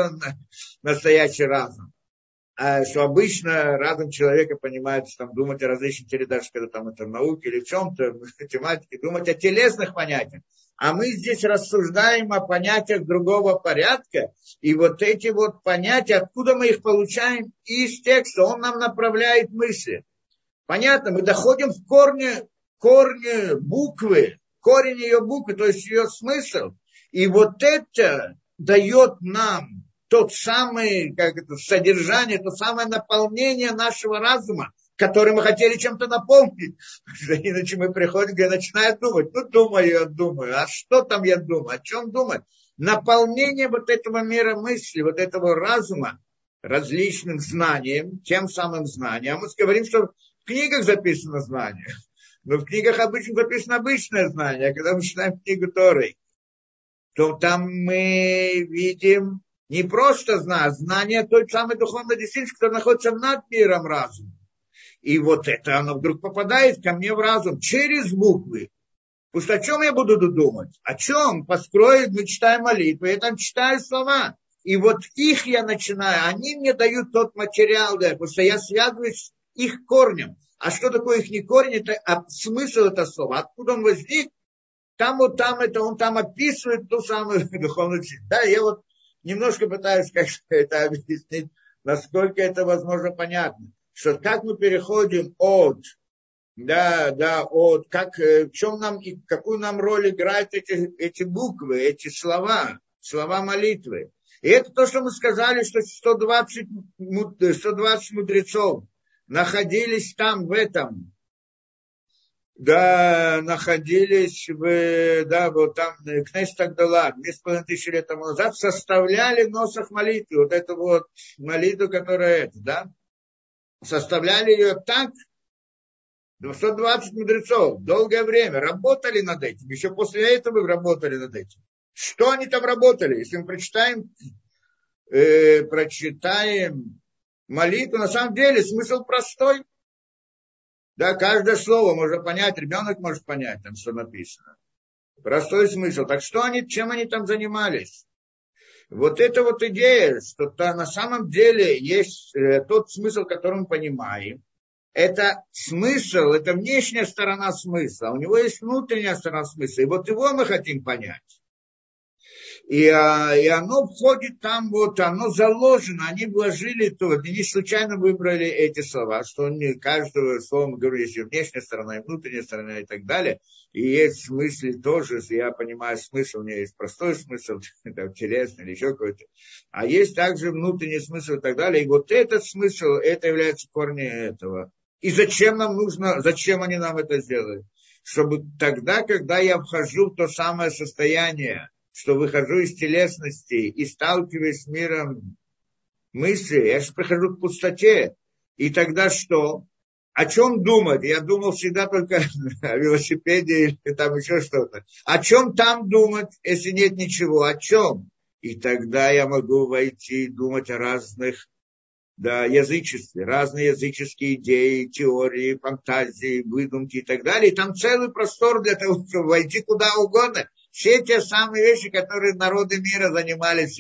настоящий разум. А что обычно разум человека понимает, что там думать о различных даже когда там это науке или в чем-то, тематике, думать о телесных понятиях. А мы здесь рассуждаем о понятиях другого порядка. И вот эти вот понятия, откуда мы их получаем? Из текста. Он нам направляет мысли. Понятно, мы доходим в корне, корне буквы, корень ее буквы, то есть ее смысл. И вот это дает нам тот самый, как это, содержание, то самое наполнение нашего разума, который мы хотели чем-то наполнить. Иначе мы приходим и начинаем думать. Ну, думаю, я думаю. А что там я думаю? О чем думать? Наполнение вот этого мира мысли, вот этого разума различным знанием, тем самым знанием. А мы говорим, что в книгах записано знание. Но в книгах обычно записано обычное знание. А когда мы читаем книгу Торы, то там мы видим не просто знание, знание той самой духовной действительности, которая находится над миром разума. И вот это оно вдруг попадает ко мне в разум через буквы. Потому о чем я буду думать? О чем? Построить, мы читаем молитвы, я там читаю слова. И вот их я начинаю, они мне дают тот материал, да, потому что я связываюсь с их корнем. А что такое их не корень? Это а смысл этого слова. Откуда он возник? Там вот там это, он там описывает ту самую духовную жизнь. Да, я вот немножко пытаюсь как это объяснить, насколько это возможно понятно. Что как мы переходим от, да, да, от, как, э, в чем нам, какую нам роль играют эти, эти буквы, эти слова, слова молитвы. И это то, что мы сказали, что 120, 120 мудрецов находились там, в этом, да, находились в, да, вот там, Кнессет Тагдала, две с половиной тысячи лет тому назад, составляли носах молитвы, вот эту вот молитву, которая это, да, составляли ее так, 120 мудрецов долгое время работали над этим, еще после этого работали над этим. Что они там работали? Если мы прочитаем, э, прочитаем молитву, на самом деле смысл простой. Да, каждое слово можно понять, ребенок может понять, там что написано. Простой смысл. Так что они, чем они там занимались? Вот эта вот идея, что -то на самом деле есть э, тот смысл, который мы понимаем, это смысл, это внешняя сторона смысла, у него есть внутренняя сторона смысла, и вот его мы хотим понять. И, а, и оно входит там, вот оно заложено, они вложили то, они не случайно выбрали эти слова, что не каждого слова мы говорим, есть и внешняя сторона, и внутренняя сторона, и так далее. И есть смыслы тоже, я понимаю смысл, у меня есть простой смысл, там, телесный или еще какой-то. А есть также внутренний смысл и так далее. И вот этот смысл, это является корнем этого. И зачем нам нужно, зачем они нам это сделали? Чтобы тогда, когда я вхожу в то самое состояние, что выхожу из телесности и сталкиваюсь с миром мысли, я же прихожу к пустоте. И тогда что? О чем думать? Я думал всегда только о велосипеде или там еще что-то. О чем там думать, если нет ничего? О чем? И тогда я могу войти и думать о разных да, язычестве, разные языческие идеи, теории, фантазии, выдумки и так далее. И там целый простор для того, чтобы войти куда угодно все те самые вещи, которые народы мира занимались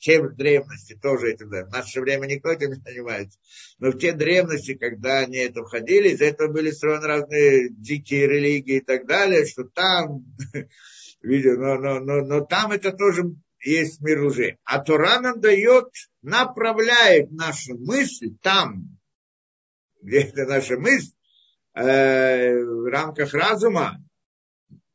тем в древности, тоже этим. В наше время никто этим не занимается. Но в те древности, когда они это входили, из этого были строены разные дикие религии и так далее, что там, видимо, но, но, но, но там это тоже есть мир уже. А Тора нам дает, направляет нашу мысль там, где это наша мысль, э, в рамках разума,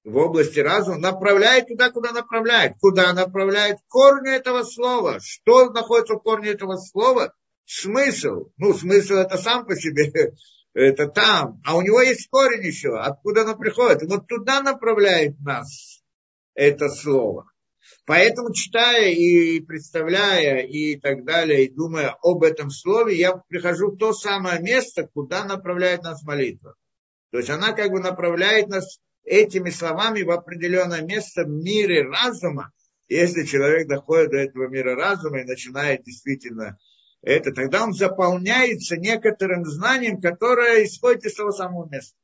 в области разума, направляет туда, куда направляет. Куда направляет корни этого слова. Что находится в корне этого слова? Смысл. Ну, смысл это сам по себе, это там. А у него есть корень еще. Откуда оно приходит? вот туда направляет нас это слово. Поэтому, читая и представляя и так далее, и думая об этом слове, я прихожу в то самое место, куда направляет нас молитва. То есть она как бы направляет нас этими словами в определенное место в мире разума, если человек доходит до этого мира разума и начинает действительно это, тогда он заполняется некоторым знанием, которое исходит из того самого места.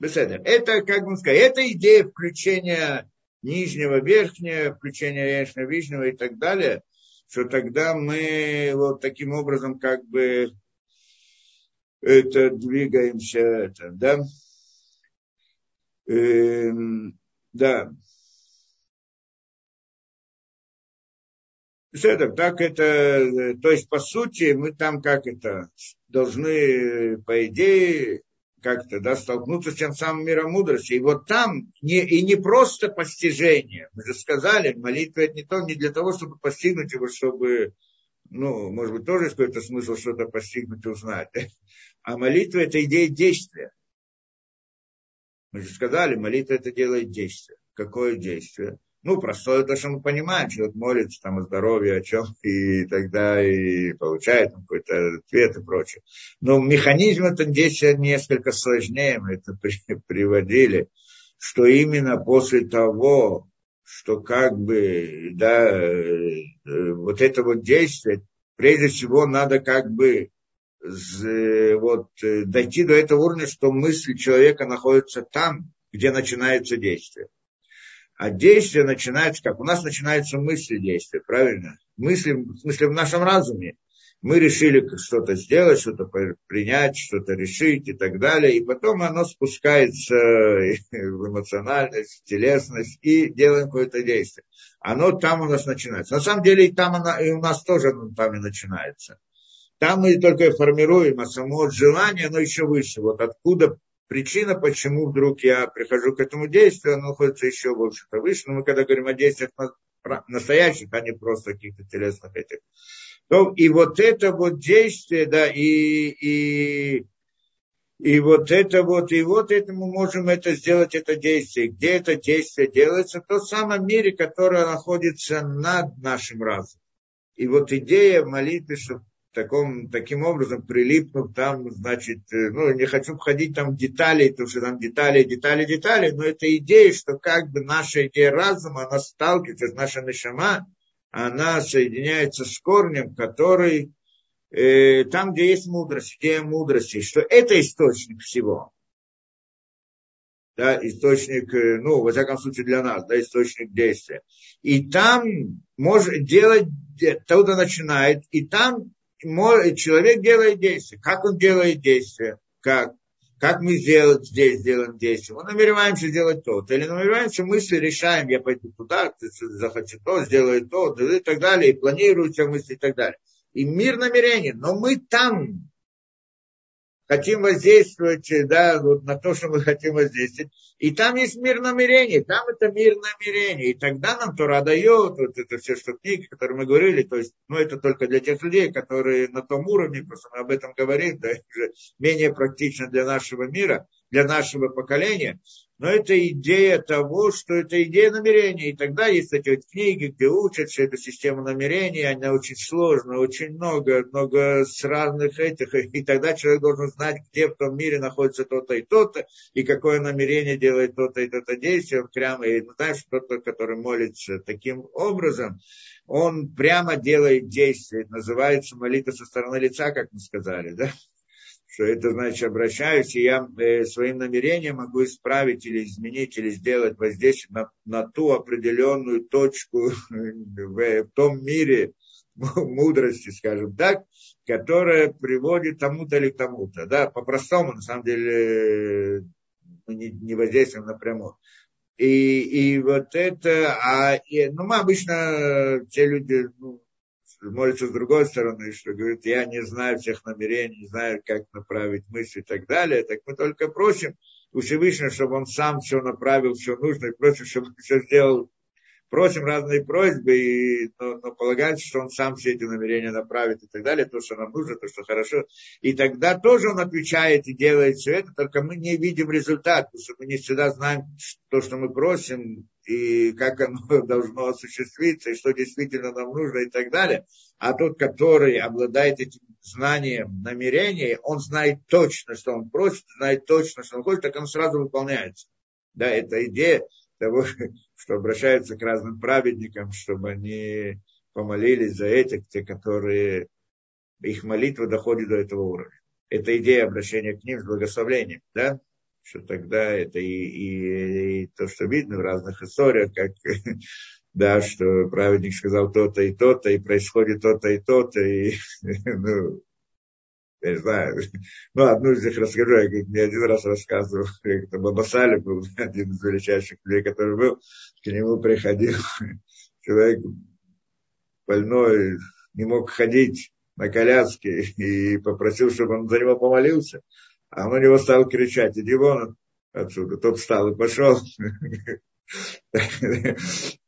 Это, как бы сказать, это идея включения нижнего, верхнего, включения верхнего, нижнего и так далее, что тогда мы вот таким образом как бы это двигаемся, это, да, Эм, да. Это, так это, то есть, по сути, мы там как это, должны, по идее, как-то, да, столкнуться с тем самым миром мудрости. И вот там не, и не просто постижение. Мы же сказали, молитва это не то, не для того, чтобы постигнуть его, чтобы, ну, может быть, тоже какой-то смысл что-то постигнуть узнать. А молитва это идея действия. Мы же сказали, молитва это делает действие. Какое действие? Ну, простое то, что мы понимаем, человек молится там о здоровье, о чем, и тогда и получает какой-то ответ и прочее. Но механизм это действия несколько сложнее, мы это при, приводили, что именно после того, что как бы, да, э, вот это вот действие, прежде всего надо как бы вот, дойти до этого уровня, что мысль человека находится там, где начинается действие. А действие начинается как? У нас начинаются мысли действия, правильно? Мысли, в в нашем разуме. Мы решили что-то сделать, что-то принять, что-то решить и так далее. И потом оно спускается в эмоциональность, в телесность и делаем какое-то действие. Оно там у нас начинается. На самом деле и там оно, и у нас тоже оно там и начинается. Там мы только формируем, а само желание, оно еще выше. Вот откуда причина, почему вдруг я прихожу к этому действию, оно находится еще больше-то выше. Но мы когда говорим о действиях настоящих, а не просто каких-то телесных этих. То, и вот это вот действие, да, и, и, и вот это вот, и вот это мы можем это сделать, это действие. Где это действие делается? В том самом мире, которое находится над нашим разумом. И вот идея молитвы, что таком, таким образом прилипнув там, значит, э, ну, не хочу входить там в детали, потому что там детали, детали, детали, но это идея, что как бы наша идея разума, она сталкивается, наша нашама, она соединяется с корнем, который э, там, где есть мудрость, идея мудрости, что это источник всего. Да, источник, э, ну, во всяком случае для нас, да, источник действия. И там может делать, оттуда начинает, и там человек делает действие. Как он делает действие? Как? Как мы сделать, здесь делаем действие? Мы намереваемся сделать то. Или намереваемся мысли, решаем, я пойду туда, ты захочу то, сделаю то, и так далее, и планируются мысли и так далее. И мир намерений. Но мы там, хотим воздействовать да, вот на то, что мы хотим воздействовать. И там есть мир намерений, там это мир намерений. И тогда нам Тора дает, вот это все, что книги, которые мы говорили, то есть, ну, это только для тех людей, которые на том уровне, просто мы об этом говорим, да, это менее практично для нашего мира, для нашего поколения но это идея того, что это идея намерения. И тогда есть эти вот книги, где учат, что это система намерений, она очень сложная, очень много, много с разных этих. И тогда человек должен знать, где в том мире находится то-то и то-то, и какое намерение делает то-то и то-то действие. Прямо, и знаешь, тот, который молится таким образом, он прямо делает действие. Называется молитва со стороны лица, как мы сказали, да? Что это значит обращаюсь, и я э, своим намерением могу исправить или изменить, или сделать воздействие на, на ту определенную точку в, в том мире мудрости, скажем так, которая приводит тому-то или к тому-то. Да, по-простому, на самом деле, мы не, не воздействуем напрямую. И, и вот это, а, и, ну, мы обычно, те люди, ну, молится с другой стороны, что говорит, я не знаю всех намерений, не знаю, как направить мысли и так далее, так мы только просим у Всевышнего, чтобы он сам все направил, все нужно, и просим, чтобы он все сделал. Просим разные просьбы, и, но, но полагается, что он сам все эти намерения направит и так далее, то, что нам нужно, то, что хорошо. И тогда тоже он отвечает и делает все это, только мы не видим результат, потому что мы не всегда знаем то, что мы просим, и как оно должно осуществиться, и что действительно нам нужно и так далее. А тот, который обладает этим знанием намерения, он знает точно, что он просит, знает точно, что он хочет, так он сразу выполняется. Да, это идея того, что обращаются к разным праведникам, чтобы они помолились за этих, те, которые их молитва доходит до этого уровня. Это идея обращения к ним с благословением, да? что тогда это и, и, и то, что видно в разных историях, как да, что праведник сказал то-то и то-то, и происходит то-то и то-то, и, ну, я не знаю, ну, одну из них расскажу, я не один раз рассказывал, это Бабасали был один из величайших людей, который был, к нему приходил человек больной, не мог ходить на коляске, и попросил, чтобы он за него помолился. А он на него стал кричать, иди вон отсюда. Тот встал и пошел.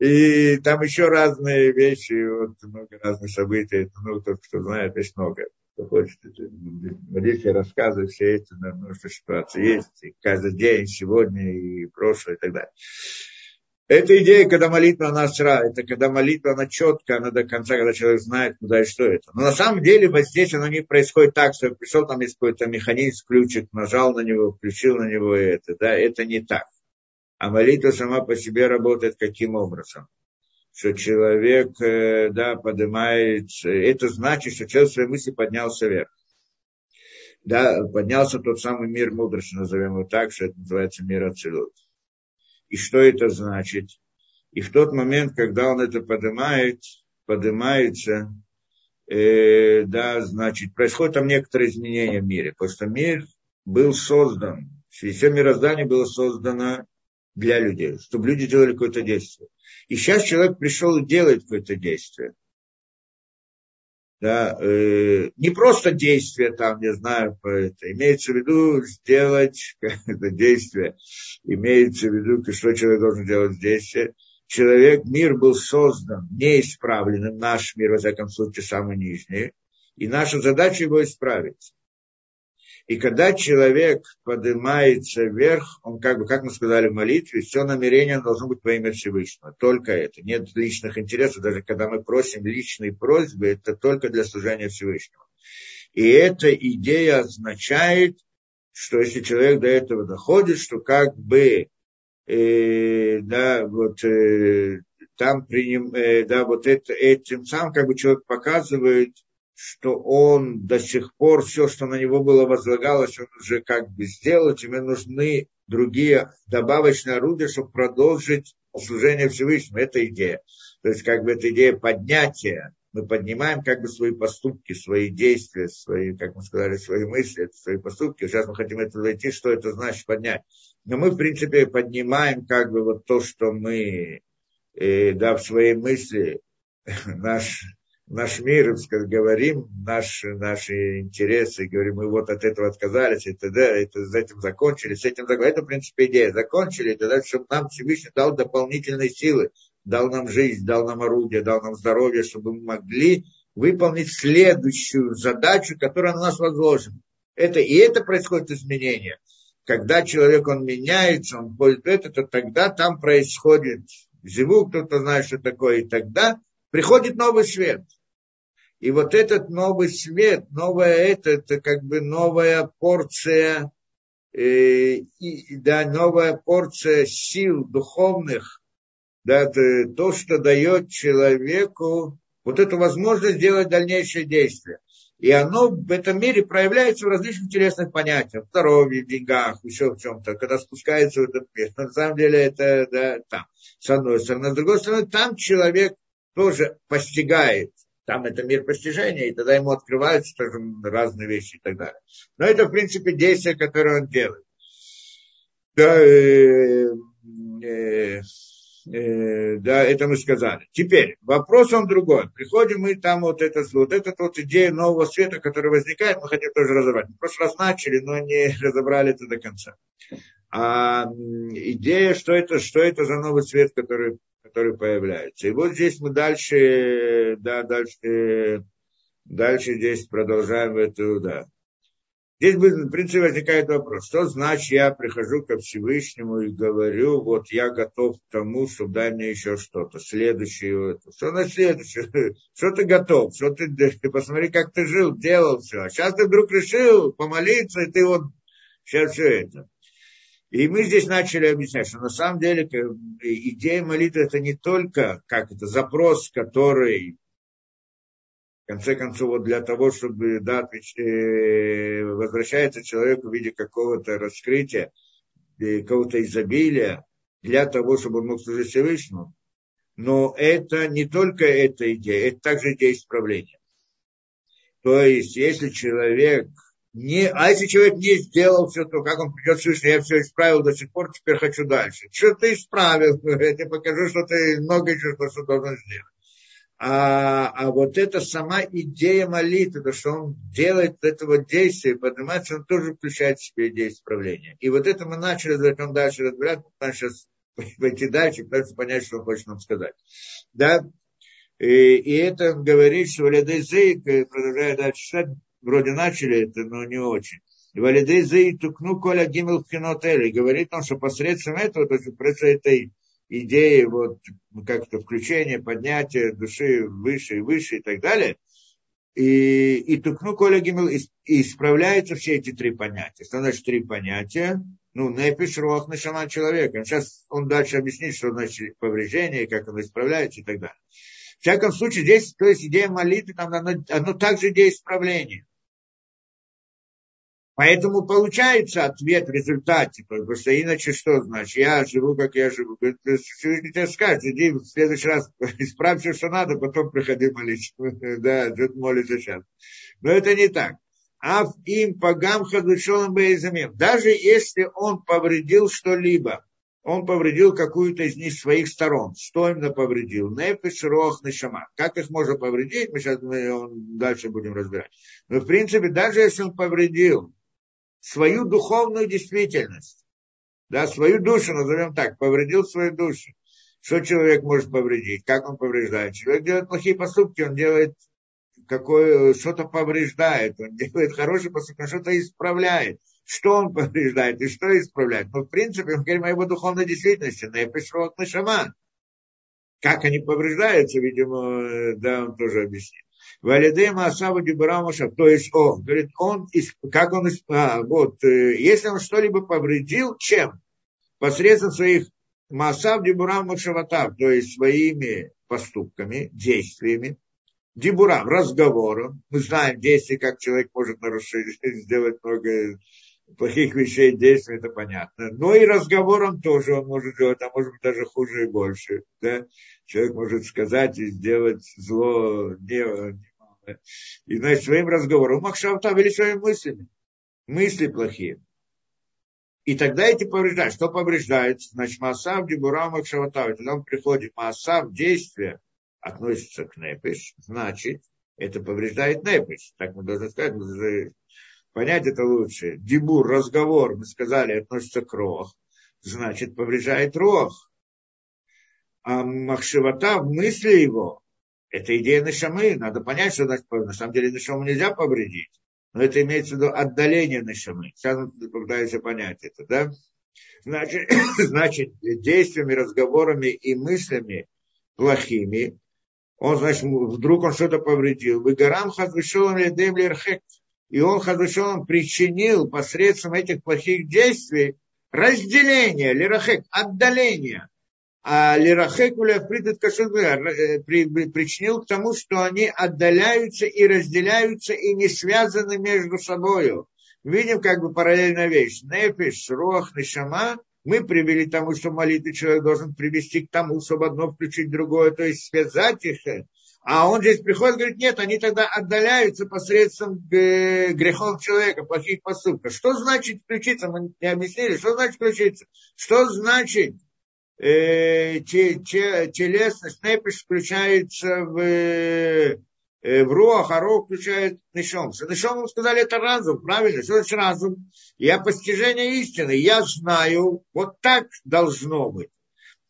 И там еще разные вещи, вот много разных событий. Ну, тот, кто знает, есть много. Кто хочет, говорить, рассказывать все эти, ну, что ситуации есть. И каждый день, сегодня, и прошлое, и так далее. Это идея, когда молитва она сра, это когда молитва она четкая, она до конца, когда человек знает, куда и что это. Но на самом деле здесь оно не происходит так, что пришел, там есть какой-то механизм, ключик, нажал на него, включил на него это. Да, это не так. А молитва сама по себе работает каким образом? Что человек, э, да, поднимается, это значит, что человек в своей мысли поднялся вверх. Да, поднялся тот самый мир мудрости, назовем его так, что это называется мир Ацилут. И что это значит? И в тот момент, когда он это поднимает, поднимается, э, да, значит, происходят там некоторые изменения в мире, потому что мир был создан, все мироздание было создано для людей, чтобы люди делали какое-то действие. И сейчас человек пришел и делает какое-то действие. Да, э, не просто действие там, не знаю, это, имеется в виду сделать это действие, имеется в виду, что человек должен делать действие. Человек, мир был создан неисправленным, наш мир, во всяком случае, самый нижний, и наша задача его исправить. И когда человек поднимается вверх, он как бы, как мы сказали в молитве, все намерение должно быть во имя Всевышнего. Только это. Нет личных интересов. Даже когда мы просим личные просьбы, это только для служения Всевышнего. И эта идея означает, что если человек до этого доходит, что как бы, э, да, вот, э, там приним, э, да, вот это, этим самым как бы человек показывает, что он до сих пор все, что на него было возлагалось, он уже как бы сделал, тебе нужны другие добавочные орудия, чтобы продолжить служение Всевышнему. Это идея. То есть как бы это идея поднятия. Мы поднимаем как бы свои поступки, свои действия, свои, как мы сказали, свои мысли, свои поступки. Сейчас мы хотим это войти, что это значит поднять. Но мы, в принципе, поднимаем как бы вот то, что мы, э, да, в своей мысли, наш наш мир, говорим, наши, наши интересы, говорим, мы вот от этого отказались, и т.д., это, с этим закончили, с этим закончили. Это, в принципе, идея. Закончили, тогда, чтобы нам Всевышний дал дополнительные силы, дал нам жизнь, дал нам орудие, дал нам здоровье, чтобы мы могли выполнить следующую задачу, которая на нас возложена. Это, и это происходит изменение. Когда человек, он меняется, он входит в это, то тогда там происходит живу, кто-то знает, что такое, и тогда приходит новый свет. И вот этот новый свет, новая это, это как бы новая порция, э, и, да, новая порция сил духовных, да, то, что дает человеку вот эту возможность сделать дальнейшее действие. И оно в этом мире проявляется в различных интересных понятиях. В здоровье, в деньгах, еще в чем-то. Когда спускается в этот мир. На самом деле это да, там. С одной стороны. С другой стороны, там человек тоже постигает. Там это мир постижения, и тогда ему открываются тоже разные вещи и так далее. Но это, в принципе, действие, которое он делает. Да, э, э, э, да, это мы сказали. Теперь, вопрос он другой. Приходим мы там вот это, вот эта вот идея нового света, которая возникает, мы хотим тоже разобрать. Мы в прошлый раз начали, но не разобрали это до конца. А идея, что это, что это за новый свет, который который появляется. И вот здесь мы дальше, да, дальше, дальше здесь продолжаем эту, да. Здесь, в принципе, возникает вопрос, что значит я прихожу ко Всевышнему и говорю, вот я готов к тому, чтобы дай мне еще что-то, следующее. Что на следующее? Что ты готов? Что ты, ты посмотри, как ты жил, делал все. А сейчас ты вдруг решил помолиться, и ты вот сейчас все это. И мы здесь начали объяснять, что на самом деле идея молитвы это не только как это запрос, который в конце концов, вот для того, чтобы да, э, возвращается человек в виде какого-то раскрытия, э, какого-то изобилия, для того, чтобы он мог служить Всевышнему. Но это не только эта идея, это также идея исправления. То есть, если человек не, а если человек не сделал все, то как он придет Всевышний, я все исправил до сих пор, теперь хочу дальше. Что ты исправил? Я тебе покажу, что ты много еще что, что должен сделать. А, а вот эта сама идея молитвы, то, что он делает этого действия, поднимается, он тоже включает в себе идею исправления. И вот это мы начали, зачем дальше разбирать, мы сейчас пойти дальше, пытаться понять, что он хочет нам сказать. Да? И, и это говорит, что Валядезей, продолжая дальше читать, вроде начали это, но не очень. И валидей зей тукну коля гимел пхинотели. Говорит он, что посредством этого, то есть посредством этой идеи, вот как-то включение, поднятие души выше и выше и так далее, и, и тукну коля гимел, и исправляются все эти три понятия. Что значит три понятия? Ну, непиш рох нашама человека. Сейчас он дальше объяснит, что значит повреждение, как оно исправляется и так далее. В всяком случае, здесь, то есть идея молитвы, там, оно, оно также идея исправления. Поэтому получается ответ в результате, потому что иначе что значит? Я живу, как я живу. Всевышний тебе скажет, иди в следующий раз исправь все, что надо, потом приходи молиться. Да, тут молится сейчас. Но это не так. А им пагам хадушолом бейзамим. Даже если он повредил что-либо, он повредил какую-то из них своих сторон. Что именно повредил? Нефиш, рох, нешама. Как их можно повредить? Мы сейчас мы дальше будем разбирать. Но в принципе, даже если он повредил свою духовную действительность, да, свою душу, назовем так, повредил свою душу. Что человек может повредить? Как он повреждает? Человек делает плохие поступки, он делает какое, что-то повреждает, он делает хорошие поступки, он что-то исправляет. Что он повреждает и что исправляет? Ну, в принципе, мы говорим о его духовной действительности, на Эпишрот, на Шаман. Как они повреждаются, видимо, да, он тоже объяснит. Валидей Маасава Дибрамаша, то есть он, говорит, он, как он, а, вот, э, если он что-либо повредил, чем? Посредством своих Маасав Дибурам Машаватав, то есть своими поступками, действиями, Дибурам, разговором. Мы знаем действия, как человек может нарушить, сделать много плохих вещей, действий, это понятно. Но и разговором тоже он может делать, а может быть даже хуже и больше. Да? Человек может сказать и сделать зло не, и, значит, своим разговором, Махшавтав или своими мыслями. Мысли плохие. И тогда эти повреждают. Что повреждает? Значит, Маасав, Дибура, Махшаватав. Тогда он приходит, Маасав, действие относится к Непиш, значит, это повреждает Непиш. Так мы должны сказать, мы должны понять это лучше. Дибур, разговор, мы сказали, относится к Рох, значит, повреждает Рох. А Махшевата в мысли его это идея Нашамы. Надо понять, что на самом деле Нашаму нельзя повредить. Но это имеется в виду отдаление Нашамы. Сейчас мы пытаемся понять это. Да? Значит, значит, действиями, разговорами и мыслями плохими, он, значит, вдруг он что-то повредил. Выгорам хазвышелом ледем И он хазвышелом причинил посредством этих плохих действий разделение, лирахек, отдаление а Лирахекуля придет э, причинил к тому, что они отдаляются и разделяются и не связаны между собой. Видим как бы параллельная вещь. Нефиш, Рох, Нишама мы привели к тому, что молитвы человек должен привести к тому, чтобы одно включить другое, то есть связать их. А он здесь приходит и говорит, нет, они тогда отдаляются посредством э, грехов человека, плохих поступков. Что значит включиться? Мы не объяснили, что значит включиться? Что значит телесность, непиш включается в, э, в руах, а рух включает нишом. Нишом сказали, это разум, правильно? Что значит разум? Я постижение истины, я знаю, вот так должно быть.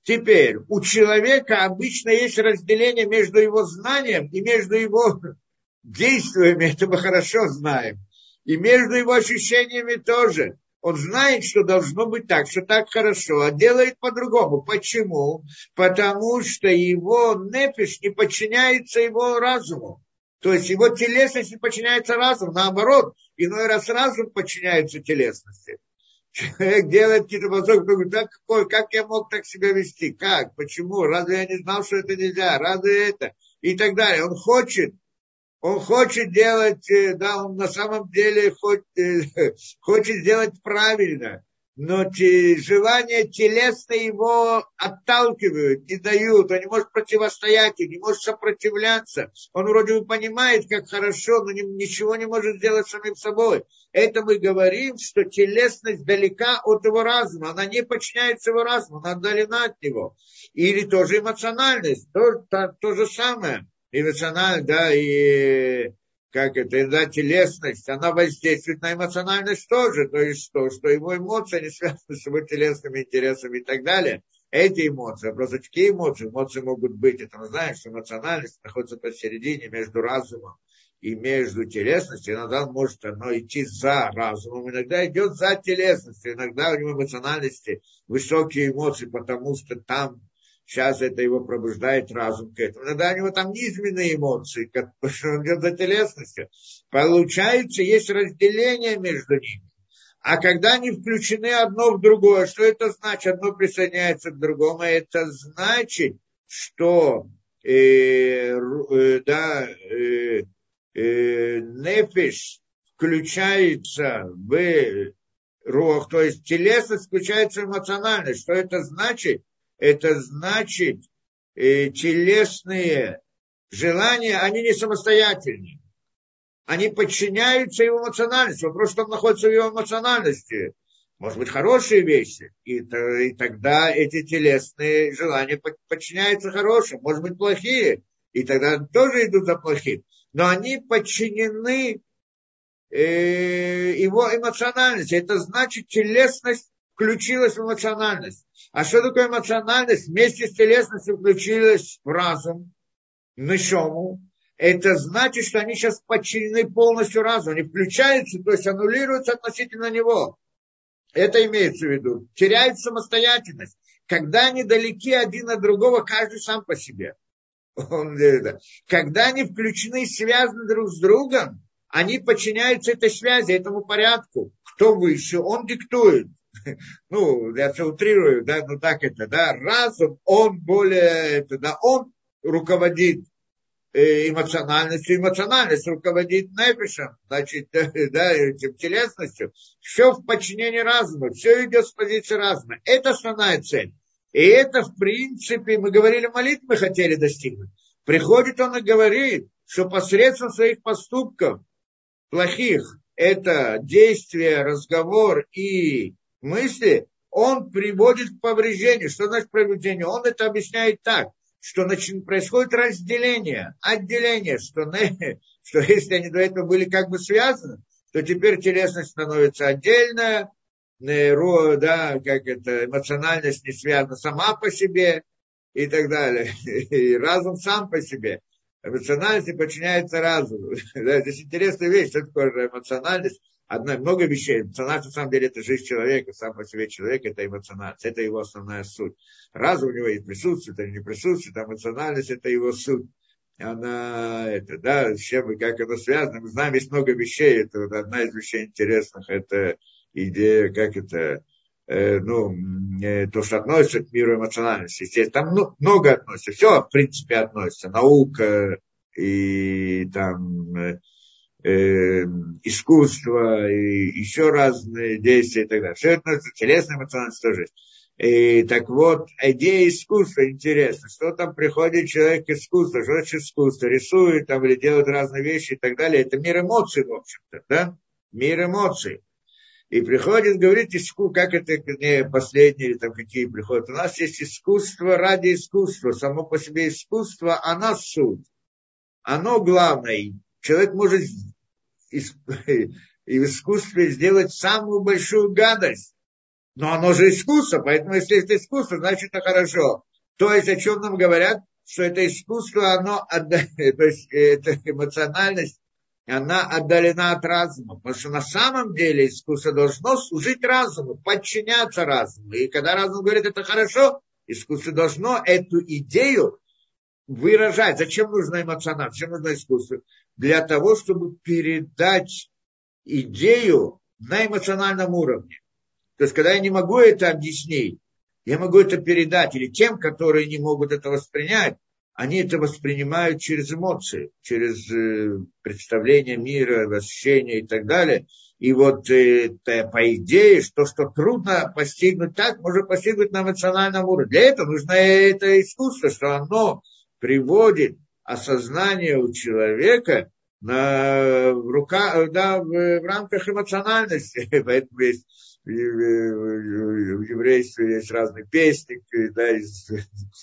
Теперь, у человека обычно есть разделение между его знанием и между его действиями, это мы хорошо знаем. И между его ощущениями тоже он знает, что должно быть так, что так хорошо, а делает по-другому. Почему? Потому что его нефиш не подчиняется его разуму. То есть его телесность не подчиняется разуму. Наоборот, иной раз разум подчиняется телесности. Человек делает какие-то поступки, говорит, так какой, как я мог так себя вести? Как? Почему? Разве я не знал, что это нельзя? Разве это? И так далее. Он хочет он хочет делать, э, да, он на самом деле хочет, хочет сделать правильно, но те, желания телесно его отталкивают, не дают, он не может противостоять, не может сопротивляться. Он вроде бы понимает, как хорошо, но ничего не может сделать самим собой. Это мы говорим, что телесность далека от его разума, она не подчиняется его разуму, она отдалена от него. Или тоже эмоциональность, то, то, то же самое эмоциональность, да, и как это, да, телесность, она воздействует на эмоциональность тоже, то есть что, что его эмоции не связаны с его телесными интересами и так далее. Эти эмоции, просто какие эмоции? Эмоции могут быть, это мы знаем, что эмоциональность находится посередине между разумом и между телесностью, иногда может оно идти за разумом, иногда идет за телесностью, иногда у него эмоциональности высокие эмоции, потому что там Сейчас это его пробуждает разум к этому. Иногда у него там низменные эмоции, как он идет за телесностью. Получается, есть разделение между ними. А когда они включены одно в другое, что это значит? Одно присоединяется к другому. Это значит, что э, э, да, э, э, нефиш включается в рух, то есть телесность включается в эмоциональность. Что это значит? Это значит, э, телесные желания, они не самостоятельны. Они подчиняются его эмоциональности. Вопрос, что он находится в его эмоциональности. Может быть, хорошие вещи. И, и тогда эти телесные желания подчиняются хорошим. Может быть, плохие. И тогда тоже идут за плохим. Но они подчинены э, его эмоциональности. Это значит, телесность включилась эмоциональность. А что такое эмоциональность? Вместе с телесностью включилась в разум, нишому. Это значит, что они сейчас подчинены полностью разуму. Они включаются, то есть аннулируются относительно него. Это имеется в виду. Теряют самостоятельность. Когда они далеки один от другого, каждый сам по себе. Когда они включены, связаны друг с другом, они подчиняются этой связи, этому порядку. Кто выше, он диктует. Ну, я все утрирую, да, ну так это, да, разум, он более, это, да, он руководит э, эмоциональностью, эмоциональность руководит нефишем, значит, да, этим телесностью. Все в подчинении разума, все идет с позиции разума. Это основная цель. И это, в принципе, мы говорили, молитвы хотели достигнуть. Приходит он и говорит, что посредством своих поступков плохих, это действие, разговор и мысли, он приводит к повреждению. Что значит повреждение? Он это объясняет так, что значит, происходит разделение, отделение, что, что если они до этого были как бы связаны, то теперь телесность становится отдельная, да, как это, эмоциональность не связана сама по себе и так далее. И разум сам по себе. Эмоциональность подчиняется разуму. Да, здесь интересная вещь, что такое эмоциональность. Одна, много вещей. Эмоциональность, на самом деле, это жизнь человека, сам по себе человек, это эмоциональность, это его основная суть. Разум у него и присутствует, или не присутствует, а эмоциональность это его суть. Она, это, да, с чем и как это связано. Мы знаем, есть много вещей, это вот одна из вещей интересных, это идея, как это, э, ну, э, то, что относится к миру эмоциональности. Естественно, там ну, много относится, все, в принципе, относится. Наука и там э, искусство и еще разные действия и так далее. Все это относится, телесная эмоциональность тоже И, так вот, идея искусства интересна. Что там приходит человек искусства, что значит искусство, рисует там или делает разные вещи и так далее. Это мир эмоций, в общем-то, да? Мир эмоций. И приходит, говорит, как это не последние или там какие приходят. У нас есть искусство ради искусства. Само по себе искусство, оно суть. Оно главное. Человек может и в искусстве сделать самую большую гадость. Но оно же искусство, поэтому если это искусство, значит это хорошо. То есть о чем нам говорят? Что это искусство, оно, то есть это эмоциональность, она отдалена от разума. Потому что на самом деле искусство должно служить разуму, подчиняться разуму. И когда разум говорит, это хорошо, искусство должно эту идею выражать. Зачем нужно эмоциональность? Зачем нужно искусство? Для того, чтобы передать идею на эмоциональном уровне. То есть, когда я не могу это объяснить, я могу это передать или тем, которые не могут это воспринять, они это воспринимают через эмоции, через э, представление мира, ощущения и так далее. И вот это, по идее, что, что трудно постигнуть так, можно постигнуть на эмоциональном уровне. Для этого нужно это искусство, что оно приводит осознание у человека на, в, рука, да, в, в рамках эмоциональности. Поэтому есть в еврействе есть разные песни, да, из,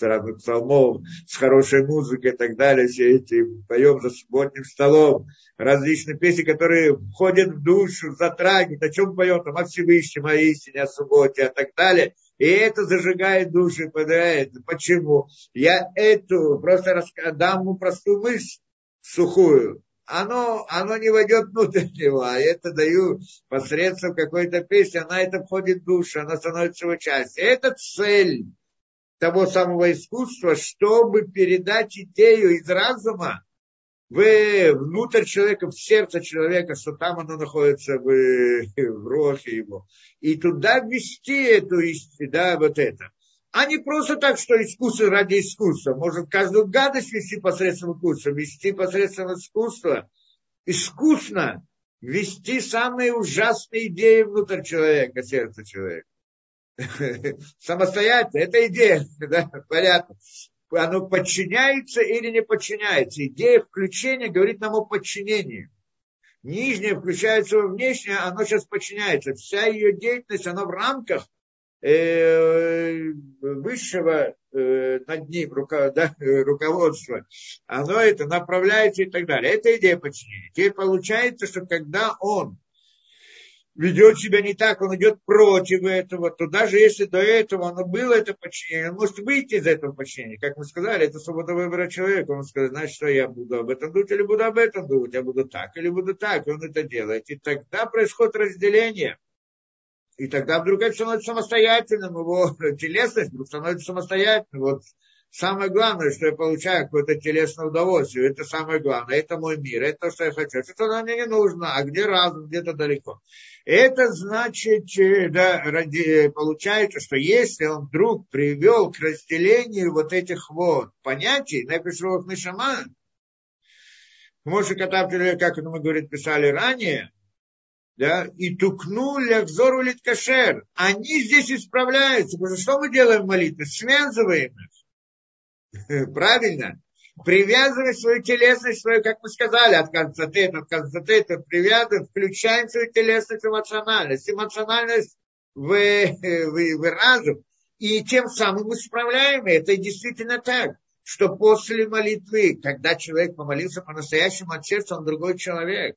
разных псалмов, с хорошей музыкой и так далее, все эти поем за субботним столом, различные песни, которые входят в душу, затрагивают, о чем поем, там, о Всевышнем, о истине, о субботе и так далее. И это зажигает душу и подает. Почему? Я эту просто дам ему простую мысль сухую, оно, оно не войдет внутрь него, а это даю посредством какой-то песни, она это входит в душу, она становится его частью. Это цель того самого искусства, чтобы передать идею из разума в, внутрь человека, в сердце человека, что там оно находится в, в рохе его. И туда ввести эту да, вот это. А не просто так, что искусство ради искусства. Может каждую гадость вести посредством искусства, вести посредством искусства. Искусно вести самые ужасные идеи внутрь человека, сердца человека. Самостоятельно, это идея, да, понятно оно подчиняется или не подчиняется. Идея включения говорит нам о подчинении. Нижнее включается во внешнее, оно сейчас подчиняется. Вся ее деятельность, она в рамках э, высшего э, над ним руко, да, руководства, оно это направляется и так далее. Это идея подчинения. Теперь получается, что когда он ведет себя не так, он идет против этого, то даже если до этого оно было это подчинение, он может выйти из этого подчинения. Как мы сказали, это свобода выбора человека. Он скажет, значит, что я буду об этом думать или буду об этом думать, я буду так или буду так, и он это делает. И тогда происходит разделение. И тогда вдруг это становится самостоятельным, его телесность вдруг становится самостоятельным. Вот самое главное, что я получаю какое-то телесное удовольствие, это самое главное, это мой мир, это то, что я хочу. Это мне не нужно, а где разум, где-то далеко. Это значит, э, да, получается, что если он вдруг привел к разделению вот этих вот понятий, напишу в Нишама, Моше Катаптель, как мы говорит, писали ранее, да, и тукнули взору литкашер. Они здесь исправляются, потому что что мы делаем в молитве? Связываем их. Правильно? привязывать свою телесность, свою, как мы сказали, от конца тета, от конца тета, привязываем, включаем свою телесность, эмоциональность, эмоциональность в, в, в разум, и тем самым мы и это действительно так, что после молитвы, когда человек помолился по-настоящему от сердца, он другой человек.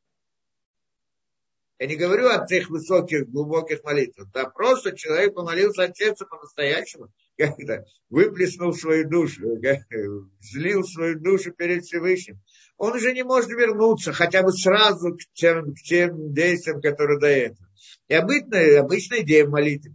Я не говорю о тех высоких, глубоких молитвах. Да, просто человек помолился от сердца по-настоящему – как-то выплеснул свою душу, злил свою душу перед Всевышним, он уже не может вернуться хотя бы сразу к тем, к тем действиям, которые до этого. И обычная, обычная идея молитвы,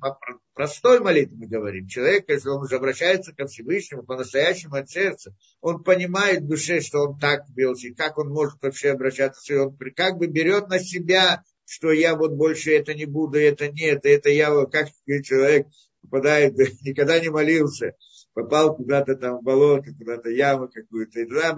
простой молитвы мы говорим, человек, если он уже обращается ко Всевышнему по-настоящему от сердца, он понимает в душе, что он так бился, и как он может вообще обращаться, и он как бы берет на себя что я вот больше это не буду, это нет, это я, как человек попадает, никогда не молился, попал куда-то там в болото, куда-то яму какую-то, и туда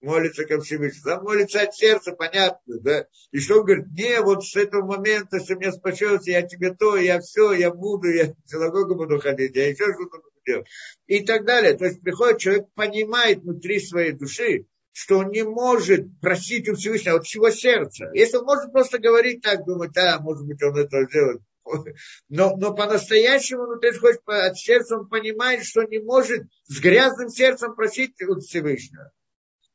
молится ко Всевышнему. Там молится от сердца, понятно, да. И что он говорит, не, вот с этого момента, что мне спасется, я тебе то, я все, я буду, я в синагогу буду ходить, я еще что-то буду делать. И так далее. То есть приходит человек, понимает внутри своей души, что он не может просить у Всевышнего от всего сердца. Если он может просто говорить так, думать, а, может быть, он это сделает, но, но по-настоящему, ну, ты хочешь от сердца, он понимает, что не может с грязным сердцем просить у Всевышнего.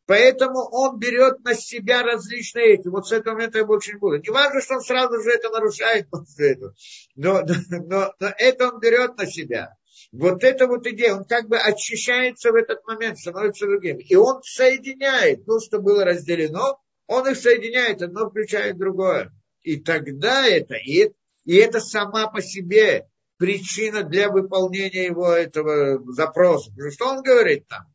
Поэтому он берет на себя различные эти. Вот с этого момента я больше не буду. Не важно, что он сразу же это нарушает после этого. Но, но, но это он берет на себя. Вот эта вот идея, он как бы очищается в этот момент, становится другим. И он соединяет то, что было разделено, он их соединяет, одно включает другое. И тогда это, и и это сама по себе причина для выполнения его этого запроса. Потому что он говорит там?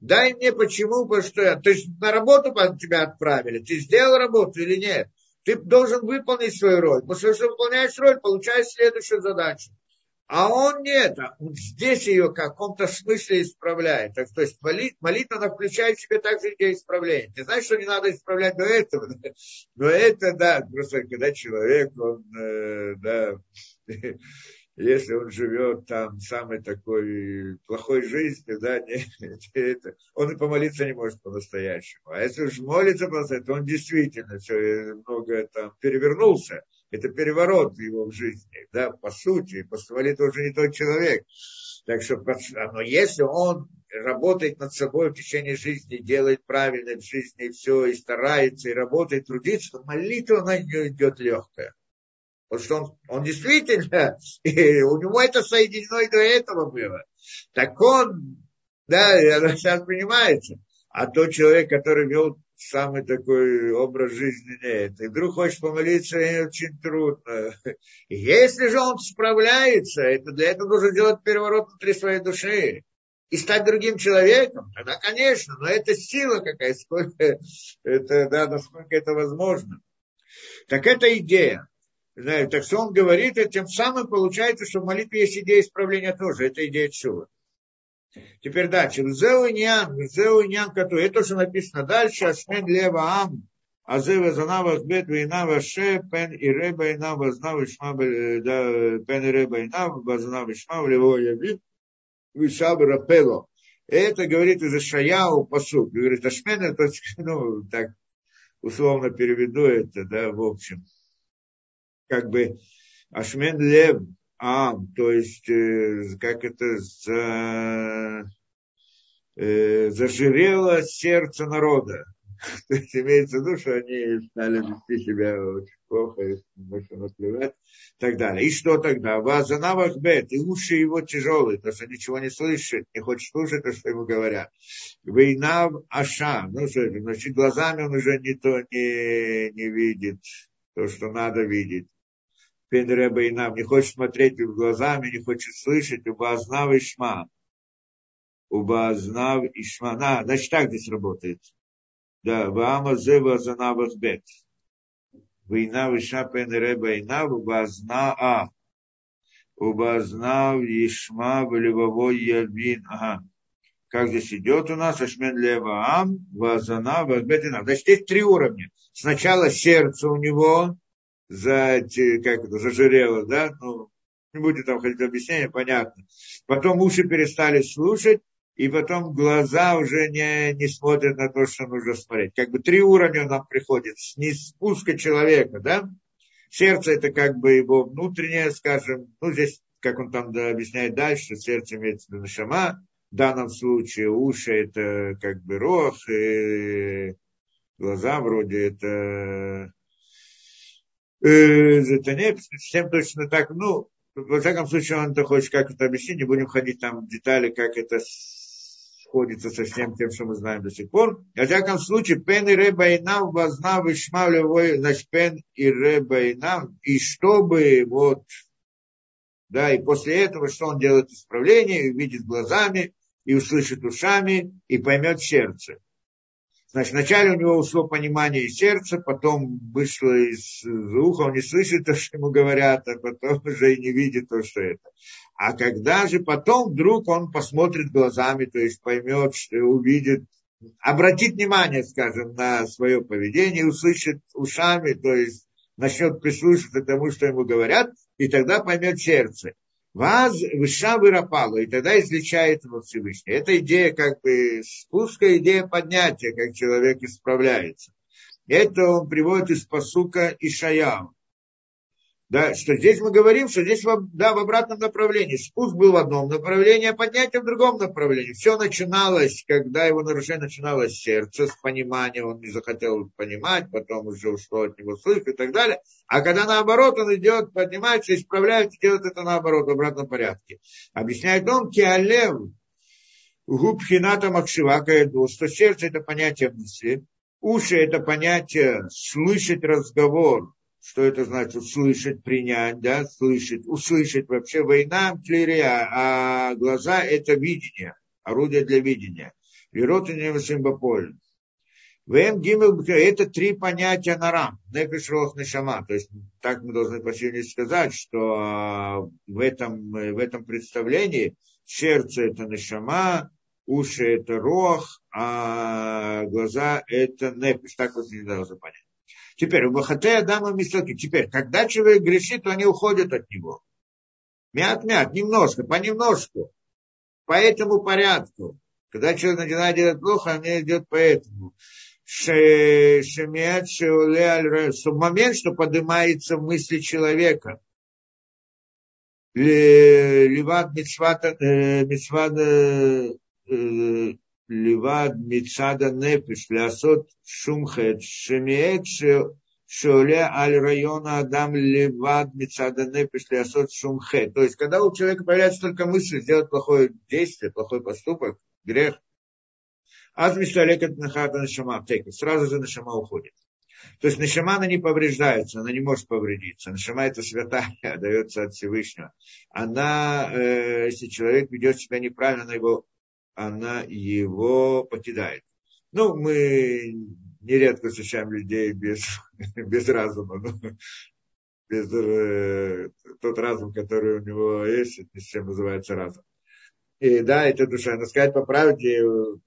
Дай мне почему, потому что я... То есть на работу тебя отправили, ты сделал работу или нет? Ты должен выполнить свою роль. Того, что выполняешь роль, получаешь следующую задачу. А он нет, он здесь ее в каком-то смысле исправляет. Так, то есть молит, молитва, она включает в себе также идею исправления. Ты знаешь, что не надо исправлять до этого? Но это, да, просто когда человек, он, э, да, если он живет там самой такой плохой жизнью, да, не, это, он и помолиться не может по-настоящему. А если уж молится по-настоящему, то он действительно все, много там перевернулся это переворот его в жизни, да, по сути, после молитвы уже не тот человек. Так что, но если он работает над собой в течение жизни, делает правильно в жизни все, и старается, и работает, трудится, то молитва она идет легкая. Потому что он, он действительно, у него это соединено и до этого было. Так он, да, сейчас понимаете. А тот человек, который вел самый такой образ жизни нет. И вдруг хочешь помолиться, и очень трудно. Если же он справляется, это для этого нужно делать переворот внутри своей души. и стать другим человеком, тогда, конечно, но это сила какая, сколько это, да, насколько это возможно. Так это идея. Знаете, так что он говорит, и тем самым получается, что в молитве есть идея исправления тоже. Это идея чува. Теперь дальше. Зеунян, зеунян, который, это уже написано дальше, Ашмен Лева Ам, Азева Занава Бет Вейнава Ше, Пен и Реба Инава Знава Шма, Пен и Реба Инава, Базнава Шма, Лево Яви, Вишаб Рапело. Это говорит из Шаяу посуд. Говорит, Ашмен, это, ну, так, условно переведу это, да, в общем. Как бы Ашмен Лев, а, то есть, э, как это, за, э, зажирело сердце народа. То есть имеется в виду, что они стали вести себя очень плохо, можно наплевать, и так далее. И что тогда? Вазанавах бет, и уши его тяжелые, потому что ничего не слышит, не хочет слушать то, что ему говорят. Вейнав аша, ну что это, значит, глазами он уже не то не, не видит, то, что надо видеть. Пенреба и нам не хочет смотреть в глазами, не хочет слышать, убазнав и шма. Убазнав и шма. На, значит, так здесь работает. Да, ваама зева занавах бет. Война виша пенреба и нав, убазна а. Убазнав ишма в левовой явин. Ага. Как здесь идет у нас? Ашмен лева ам, вазана, вазбет и нав. Значит, есть три уровня. Сначала сердце у него, за, как это, зажирело, да, ну, не будет там ходить объяснение, понятно. Потом уши перестали слушать, и потом глаза уже не, не смотрят на то, что нужно смотреть. Как бы три уровня нам приходит. Не спуска человека, да? Сердце это как бы его внутреннее, скажем, ну здесь, как он там объясняет дальше, сердце имеется в виду шама, в данном случае уши это как бы рог, и глаза вроде это это не совсем точно так, ну, во всяком случае, он это хочет как это объяснить, не будем ходить там в детали, как это сходится со всем тем, что мы знаем до сих пор. Во всяком случае, פן יראה בעיניו ובאזניו ישמע ולבבו, значит, פן יראה בעיניו, и чтобы вот, да, и после этого, что он делает исправление, увидит глазами, и услышит ушами, и поймет сердце. Значит, вначале у него ушло понимание из сердца, потом вышло из уха, он не слышит то, что ему говорят, а потом уже и не видит то, что это. А когда же потом вдруг он посмотрит глазами, то есть поймет, что увидит, обратит внимание, скажем, на свое поведение, услышит ушами, то есть начнет прислушиваться тому, что ему говорят, и тогда поймет сердце. Ваз выша выропала, и тогда излечает его Всевышний. Это идея как бы спуска, идея поднятия, как человек исправляется. Это он приводит из посука Ишаяу. Да, что здесь мы говорим, что здесь да, в обратном направлении. Спуск был в одном направлении, а поднятие в другом направлении. Все начиналось, когда его нарушение начиналось с сердца, с понимания, он не захотел понимать, потом уже ушло от него слышать и так далее. А когда наоборот он идет, поднимается, исправляется, делает это наоборот, в обратном порядке. Объясняет он, киалев, губхината макшивака что сердце это понятие мысли, уши это понятие слышать разговор, что это значит услышать, принять, да, слышать, услышать вообще война, клирия, а глаза это видение, орудие для видения. Верот и Немасимбаполь. ВМ Гимел это три понятия нарам, нефиш рох нешама. То есть так мы должны почти сказать, что а, в этом, в этом представлении сердце это нешама, уши это рох, а глаза это нефиш. Так вот не должны понять. Теперь, Бахате Адама Мистоки. Теперь, когда человек грешит, то они уходят от него. Мят-мят, немножко, понемножку. По этому порядку. Когда человек начинает делать плохо, они идет по этому. Шемет, шеуле, момент, что поднимается мысли человека. Э, мицвата, э, לבד מצד הנפש לעשות שום חטא, שמעת שעולה על רעיון האדם לבד מצד הנפש לעשות шум хэ. То есть, когда у человека появляется только мысль сделать плохое действие, плохой поступок, грех, аз мисталекат нахата нашама сразу же нашама уходит. То есть нашама она не повреждается, она не может повредиться. Нашама это святая, дается от Всевышнего. Она, э, если человек ведет себя неправильно, она его она его покидает. Ну, мы нередко встречаем людей без, без разума, ну, без э, тот разум, который у него есть, это чем называется разум. И да, это душа. Но сказать по правде,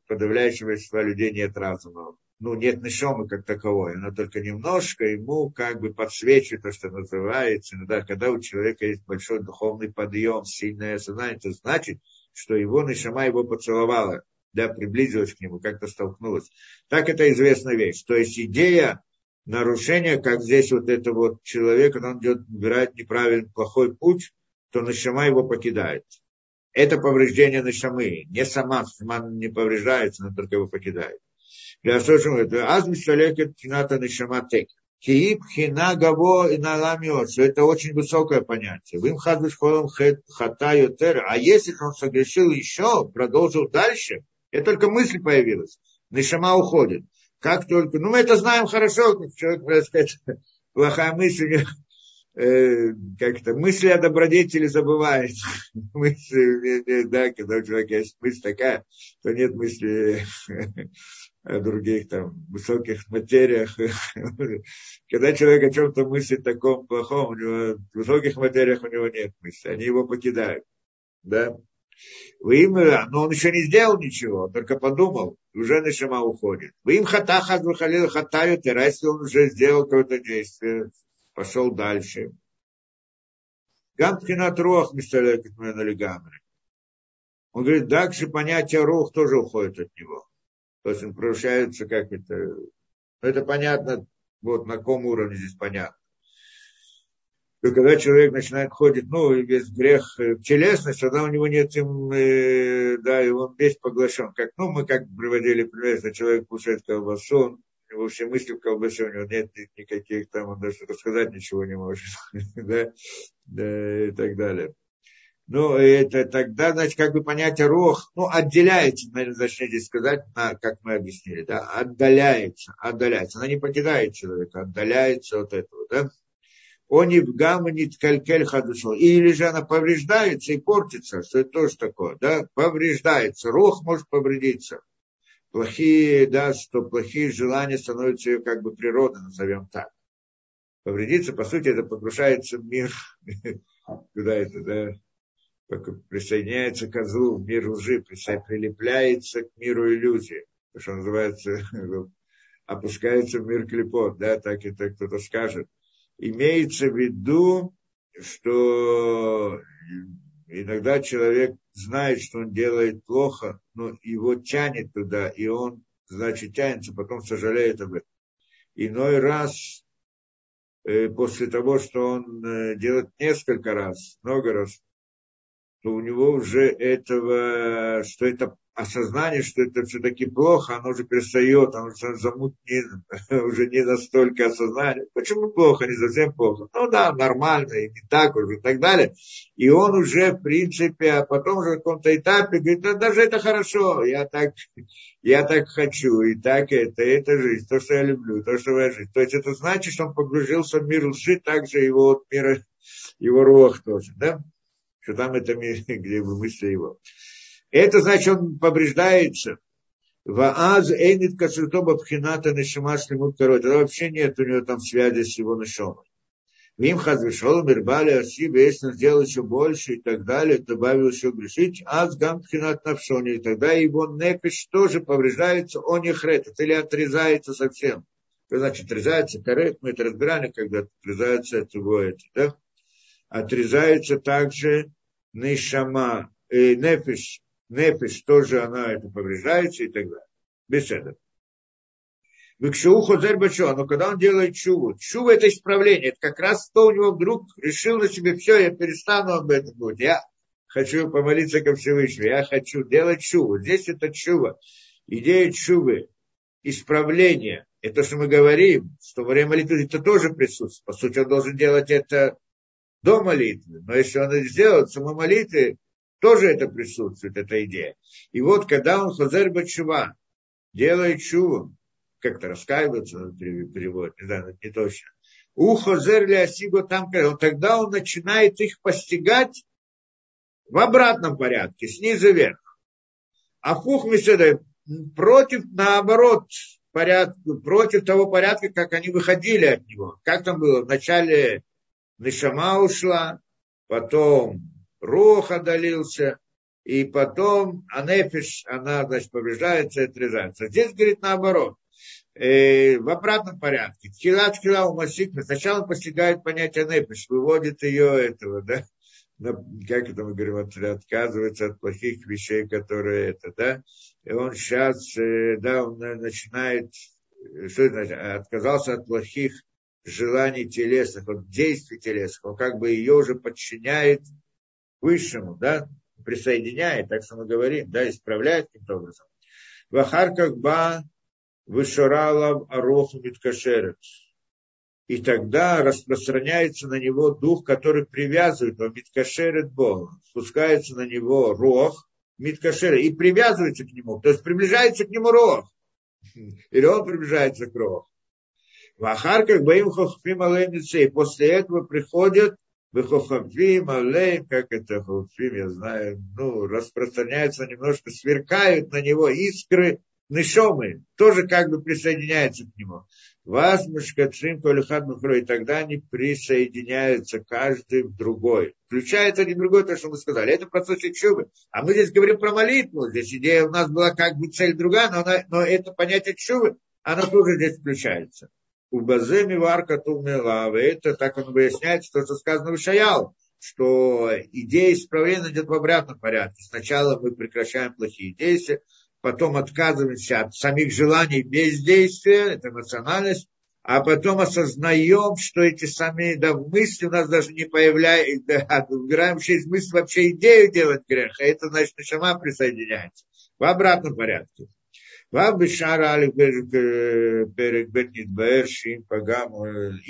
подавляющего большинства людей нет разума. Ну, нет нишомы как таковой. Она только немножко ему как бы подсвечивает то, что называется. Да, когда у человека есть большой духовный подъем, сильное сознание, это значит, что его нишама его поцеловала, да, приблизилась к нему, как-то столкнулась. Так это известная вещь. То есть идея нарушения, как здесь вот это вот человек, он идет, выбирает неправильный, плохой путь, то нишама его покидает это повреждение нашамы. Не сама, сама не повреждается, но только его покидает. Для Аз мисталекет кината нашама тек. Кииб хина гаво и наламиот. Это очень высокое понятие. Вим хадвиш холом хата ютер. А если он согрешил еще, продолжил дальше, это только мысль появилась. Нишама уходит. Как только, ну мы это знаем хорошо, как человек, так сказать, плохая мысль, э, как-то мысли о добродетели забывает. мысли, да, когда у человека есть мысль такая, то нет мысли других там высоких материях. когда человек о чем-то мыслит таком плохом, у него в высоких материях у него нет мысли, они его покидают. Да? Вы им, но он еще не сделал ничего, только подумал, уже Нишама уходит. Вы им хата хат выхалил хатают, и если он уже сделал какое-то действие, пошел дальше. Гамкинат рух мисталекет лигамри. Он говорит, дальше понятие рух тоже уходит от него. То есть он превращается, как это, это понятно, вот на каком уровне здесь понятно. И когда человек начинает ходить, ну, весь грех в телесность, тогда у него нет им, э, да, и он весь поглощен. Как, ну, мы как приводили пример, если человек кушает колбасу, него все мысли в колбасе, у него нет никаких там, он даже рассказать ничего не может, да, и так далее. Ну, это тогда, значит, как бы понятие рох, ну, отделяется, наверное, зачните сказать, на, как мы объяснили, да, отдаляется, отдаляется. Она не покидает человека, отдаляется от этого, да. Он и в гамма не ткалькель хадушо. Или же она повреждается и портится, что это тоже такое, да, повреждается. Рох может повредиться плохие, да, что плохие желания становятся ее как бы природой, назовем так. Повредиться, по сути, это погружается в мир, куда это, да, присоединяется к злу, в мир лжи, прилепляется к миру иллюзии, что называется, опускается в мир клепот, да, так это кто-то скажет. Имеется в виду, что иногда человек знает, что он делает плохо, но его тянет туда, и он, значит, тянется, потом сожалеет об этом. Иной раз, э, после того, что он э, делает несколько раз, много раз, то у него уже этого, что это осознание, что это все-таки плохо, оно уже перестает, оно уже замутнено, уже не настолько осознание. Почему плохо, не совсем плохо? Ну да, нормально, и не так уже, и так далее. И он уже, в принципе, а потом уже в каком-то этапе говорит, да, даже это хорошо, я так, я так хочу, и так это, это жизнь, то, что я люблю, то, что я жизнь. То есть это значит, что он погрузился в мир лжи, также его вот мира, его рог тоже, да? Что там это мир, где вы мысли его. Это значит, он повреждается. Вааз эйнит кашертоба пхината нишама шлемут корот. Это вообще нет у него там связи с его нишомой. Вим хазвишол мирбали асиба, если он сделал еще больше и так далее, добавил еще грешить, аз гам пхинат навшони, и тогда его непиш тоже повреждается, он не хретит, или отрезается совсем. Что значит отрезается? Коррект, мы это разбирали, когда отрезается от его это, да? Отрезается также нишама, э, нефиш, нефиш тоже она это повреждается и так далее. Без этого. Викшуу хозер бачо, но когда он делает чуву, чува это исправление, это как раз то у него вдруг решил на себе, все, я перестану об этом думать, я хочу помолиться ко Всевышнему, я хочу делать чуву. Здесь это чува. Идея чувы, исправление, это что мы говорим, что во время молитвы это тоже присутствует. По сути, он должен делать это до молитвы. Но если он это сделает в самой молитве, тоже это присутствует, эта идея. И вот когда он хозер бачува, делает чуву, как-то раскаивается, перевод, не знаю, не точно. У хозер ли асиго там, тогда он начинает их постигать в обратном порядке, снизу вверх. А фух Миседа против, наоборот, порядка, против того порядка, как они выходили от него. Как там было? Вначале Нишама ушла, потом Рух одолился, и потом Анефиш, она, значит, повреждается и отрезается. Здесь, говорит, наоборот, э, в обратном порядке. Тхила, тхила у Масикна. Сначала постигает понятие Нефиш, выводит ее этого, да, как это мы говорим, отказывается от плохих вещей, которые это, да, и он сейчас, э, да, он начинает, что это значит, отказался от плохих желаний телесных, от действий телесных, он как бы ее уже подчиняет высшему, да, присоединяет, так что мы говорим, да, исправляет каким-то образом. Вахарках ба вышаралав ароху миткашерет и тогда распространяется на него дух, который привязывает его, миткашерет Бога, спускается на него рог, миткашерет, и привязывается к нему, то есть приближается к нему рог, или он приближается к рог. В Ахарках Баим Хохфим и после этого приходят Бехохфим Алейм, как это Хохфим, я знаю, ну, распространяются немножко, сверкают на него искры Нишомы, тоже как бы присоединяются к нему. Вас мышкацим колихат и тогда они присоединяются каждый в другой. Включает один другой, то, что мы сказали. Это процесс чубы. А мы здесь говорим про молитву. Здесь идея у нас была как бы цель другая, но, она, но это понятие чубы, оно тоже здесь включается. У баземи варка тумелавы. Это так он выясняется, то, что сказано в Шаял, что идея исправления идет в обратном порядке. Сначала мы прекращаем плохие действия, потом отказываемся от самих желаний бездействия, это эмоциональность, а потом осознаем, что эти самые да, мысли у нас даже не появляются, да, убираем через мысль вообще идею делать грех, а это значит, сама присоединяется в обратном порядке. И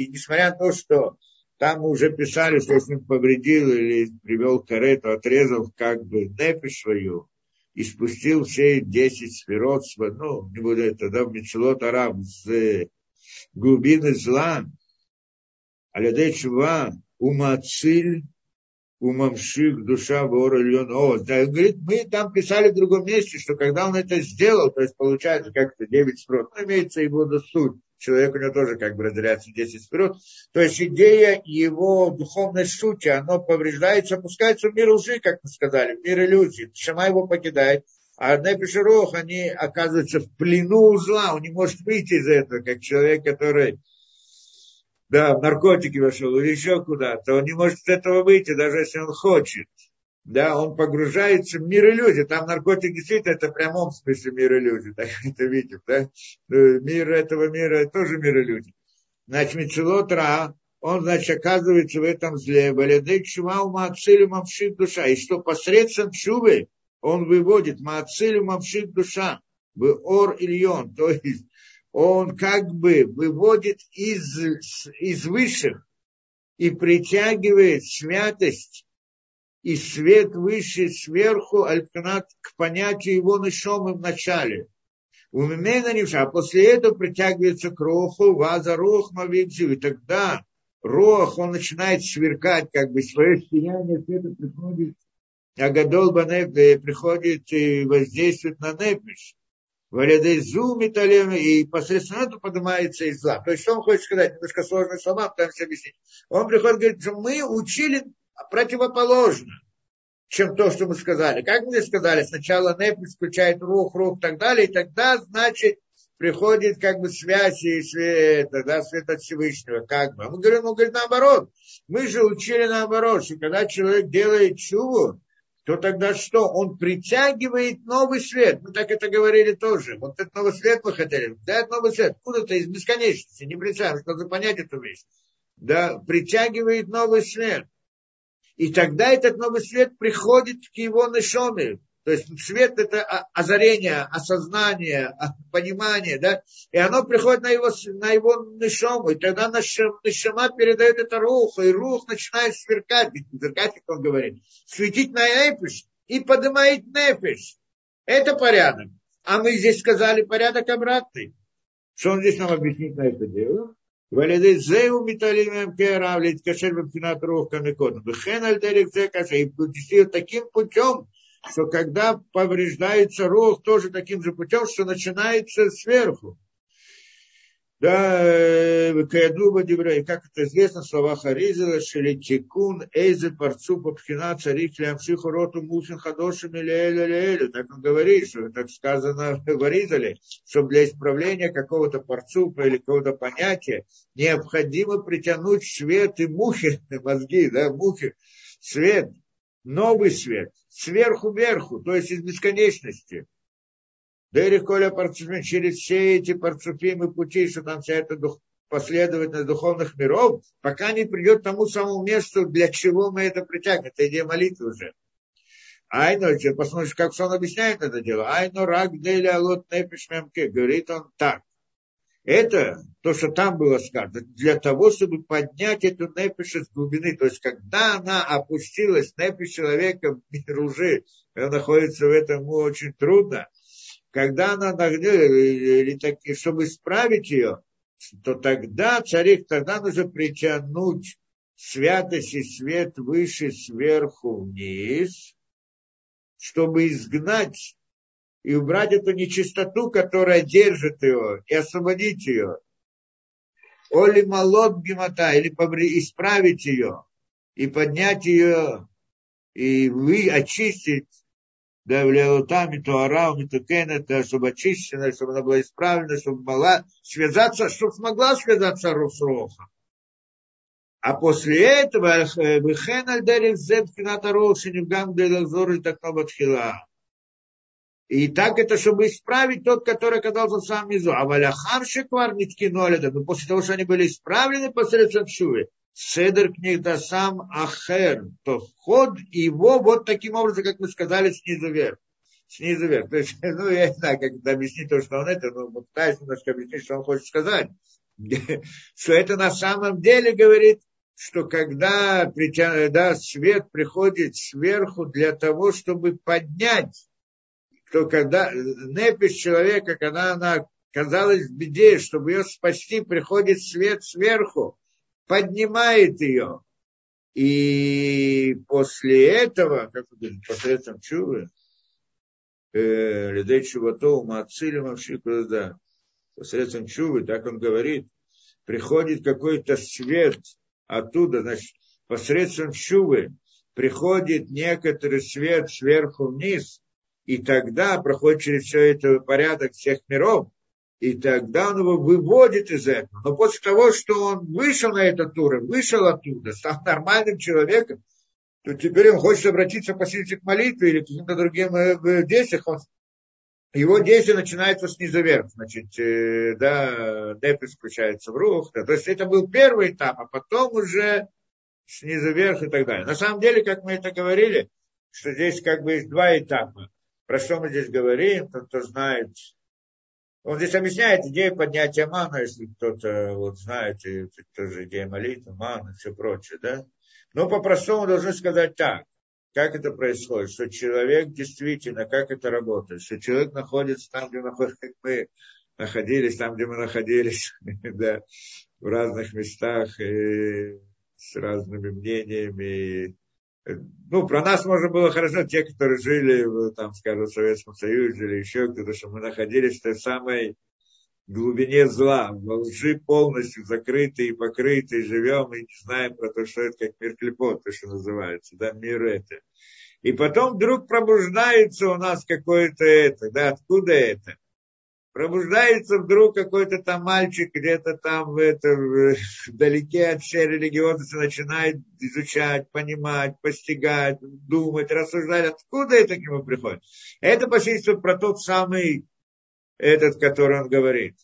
несмотря на то, что там уже писали, что если он повредил или привел карету, отрезал как бы нефиш свою, и спустил все десять сферот, ну, не буду это, да, в Мицелот Араб, с глубины зла, Алядей Чува, Умациль, Умамших, душа, вор, Ильон. О, да, говорит, мы там писали в другом месте, что когда он это сделал, то есть получается как-то девять сферот, ну, имеется его суть, человек у него тоже как бы разделяется 10 сферот. То есть идея его духовной сути, оно повреждается, опускается в мир лжи, как мы сказали, в мир иллюзий. Шама его покидает. А Непишерох, они оказываются в плену зла, он не может выйти из этого, как человек, который да, в наркотики вошел или еще куда-то, он не может из этого выйти, даже если он хочет да, он погружается в мир иллюзий. Там наркотик действительно это в прямом смысле мир иллюзий, так это видим, да. Э, мир этого мира тоже мир иллюзий. Значит, Мицелот Ра, он, значит, оказывается в этом зле. Валядек шумау маацилю мамшит душа. И что посредством шубы он выводит маацилю мамшит душа. В ор ильон. То есть он как бы выводит из, из высших и притягивает святость и свет высший сверху, альпнат к понятию его нашом в начале. У Мимена а после этого притягивается к Роху, Ваза Рох Мавидзю, и тогда Рох, он начинает сверкать, как бы свое сияние света приходит, а Гадол Банеп приходит и воздействует на Непиш. И посредством этого поднимается из зла. То есть, что он хочет сказать, немножко сложные слова, пытаемся объяснить. Он приходит и говорит, что мы учили противоположно, чем то, что мы сказали. Как мы сказали, сначала Нефис включает рух, рух и так далее, и тогда, значит, приходит как бы связь и свет, да, свет от Всевышнего, как бы. А мы говорим, он говорит наоборот. Мы же учили наоборот, что когда человек делает чуву, то тогда что? Он притягивает новый свет. Мы так это говорили тоже. Вот этот новый свет мы хотели. Да, это новый свет. Откуда-то из бесконечности. Не представим, что понять эту вещь. Да, притягивает новый свет. И тогда этот новый свет приходит к его нишоме. То есть свет это озарение, осознание, понимание, да, и оно приходит на его, на его нишому, и тогда нишама передает это руху, и рух начинает сверкать, сверкать, как он говорит, светить на эпиш и поднимает нефиш. Это порядок. А мы здесь сказали порядок обратный. Что он здесь нам объяснит на это дело? ועל ידי זה הוא מתעלים מהם כרב להתקשר מבחינת רוח כמקודם. וכן על דרך זה כאשר יפגשו таким путем, что когда повреждается рух, тоже таким же путем, что начинается сверху. Да, э, Каядуба Дебрей, как это известно, слова Харизела, Шелитикун, Эйзе, Парцу, Папхина, Царик, Лямшиху, Роту, Мусин, Хадошим, Элю, Элю, так он говорит, что так сказано в Аризале, что для исправления какого-то парцупа или какого-то понятия необходимо притянуть свет и мухи, мозги, да, мухи, свет, новый свет, сверху вверху, то есть из бесконечности. Дери Коля Парцуфим, через все эти парцуфимы пути, что там вся эта дух, последовательность духовных миров, пока не придет к тому самому месту, для чего мы это притягиваем. Это идея молитвы уже. Айно, посмотришь, как он объясняет это дело. Айно рак дели алот непиш Говорит он так. Это, то, что там было сказано, для того, чтобы поднять эту непиш из глубины. То есть, когда она опустилась, непиш человека в мир уже, находится в этом ему очень трудно, когда она нагнет, так, чтобы исправить ее, то тогда царик, тогда нужно притянуть святость и свет выше, сверху, вниз, чтобы изгнать и убрать эту нечистоту, которая держит его, и освободить ее. Оли молот гемата, или исправить ее, и поднять ее, и вы очистить да, влеотами, туара, митукенета, чтобы очищена, чтобы она была исправлена, чтобы могла связаться, чтобы смогла связаться с Рохом. А после этого, Бехен Альдерих Зебкината Рохшинивгам Делазор и Такнобатхила. И так это, чтобы исправить тот, который оказался в самом низу. А Валяхар Шеквар Ниткиноледа, но после того, что они были исправлены посредством Шувы, Седер книга сам Ахер, то вход его вот таким образом, как мы сказали, снизу вверх. Снизу вверх. То есть, ну, я не знаю, как это объяснить то, что он это, но пытаюсь немножко объяснить, что он хочет сказать. Что это на самом деле говорит, что когда да, свет приходит сверху для того, чтобы поднять, то когда непись человека, когда она казалась в беде, чтобы ее спасти, приходит свет сверху, поднимает ее. И после этого, как вы говорите, посредством чувы, э, людей чувато, мацилим, да, посредством чувы, так он говорит, приходит какой-то свет оттуда, значит, посредством чувы приходит некоторый свет сверху вниз, и тогда проходит через все это порядок всех миров, и тогда он его выводит из этого. Но после того, что он вышел на этот уровень, вышел оттуда, стал нормальным человеком, то теперь он хочет обратиться по силе к молитве или к каким-то другим э, действиям. Он, его действие начинается снизу вверх. Значит, э, да, депис включается в рух. Да, то есть это был первый этап, а потом уже снизу вверх и так далее. На самом деле, как мы это говорили, что здесь как бы есть два этапа. Про что мы здесь говорим, тот, кто знает. Он здесь объясняет идею поднятия мана, если кто-то вот знает, и тоже идея молитвы, мана все прочее, да. Но по-простому должны сказать так, как это происходит, что человек действительно, как это работает, что человек находится там, где находится, как мы находились, там, где мы находились, да, в разных местах, и с разными мнениями, ну, про нас можно было хорошо, те, которые жили, там, скажем, в Советском Союзе или еще где-то, что мы находились в той самой глубине зла, в лжи полностью закрыты и покрыты, живем, и не знаем про то, что это как мир клепот, то, что называется, да, мир это. И потом вдруг пробуждается у нас какое-то это, да, откуда это? Пробуждается вдруг какой-то там мальчик где-то там в это, вдалеке от всей религиозности начинает изучать, понимать, постигать, думать, рассуждать, откуда это к нему приходит. Это посвящается про тот самый, этот, который он говорит.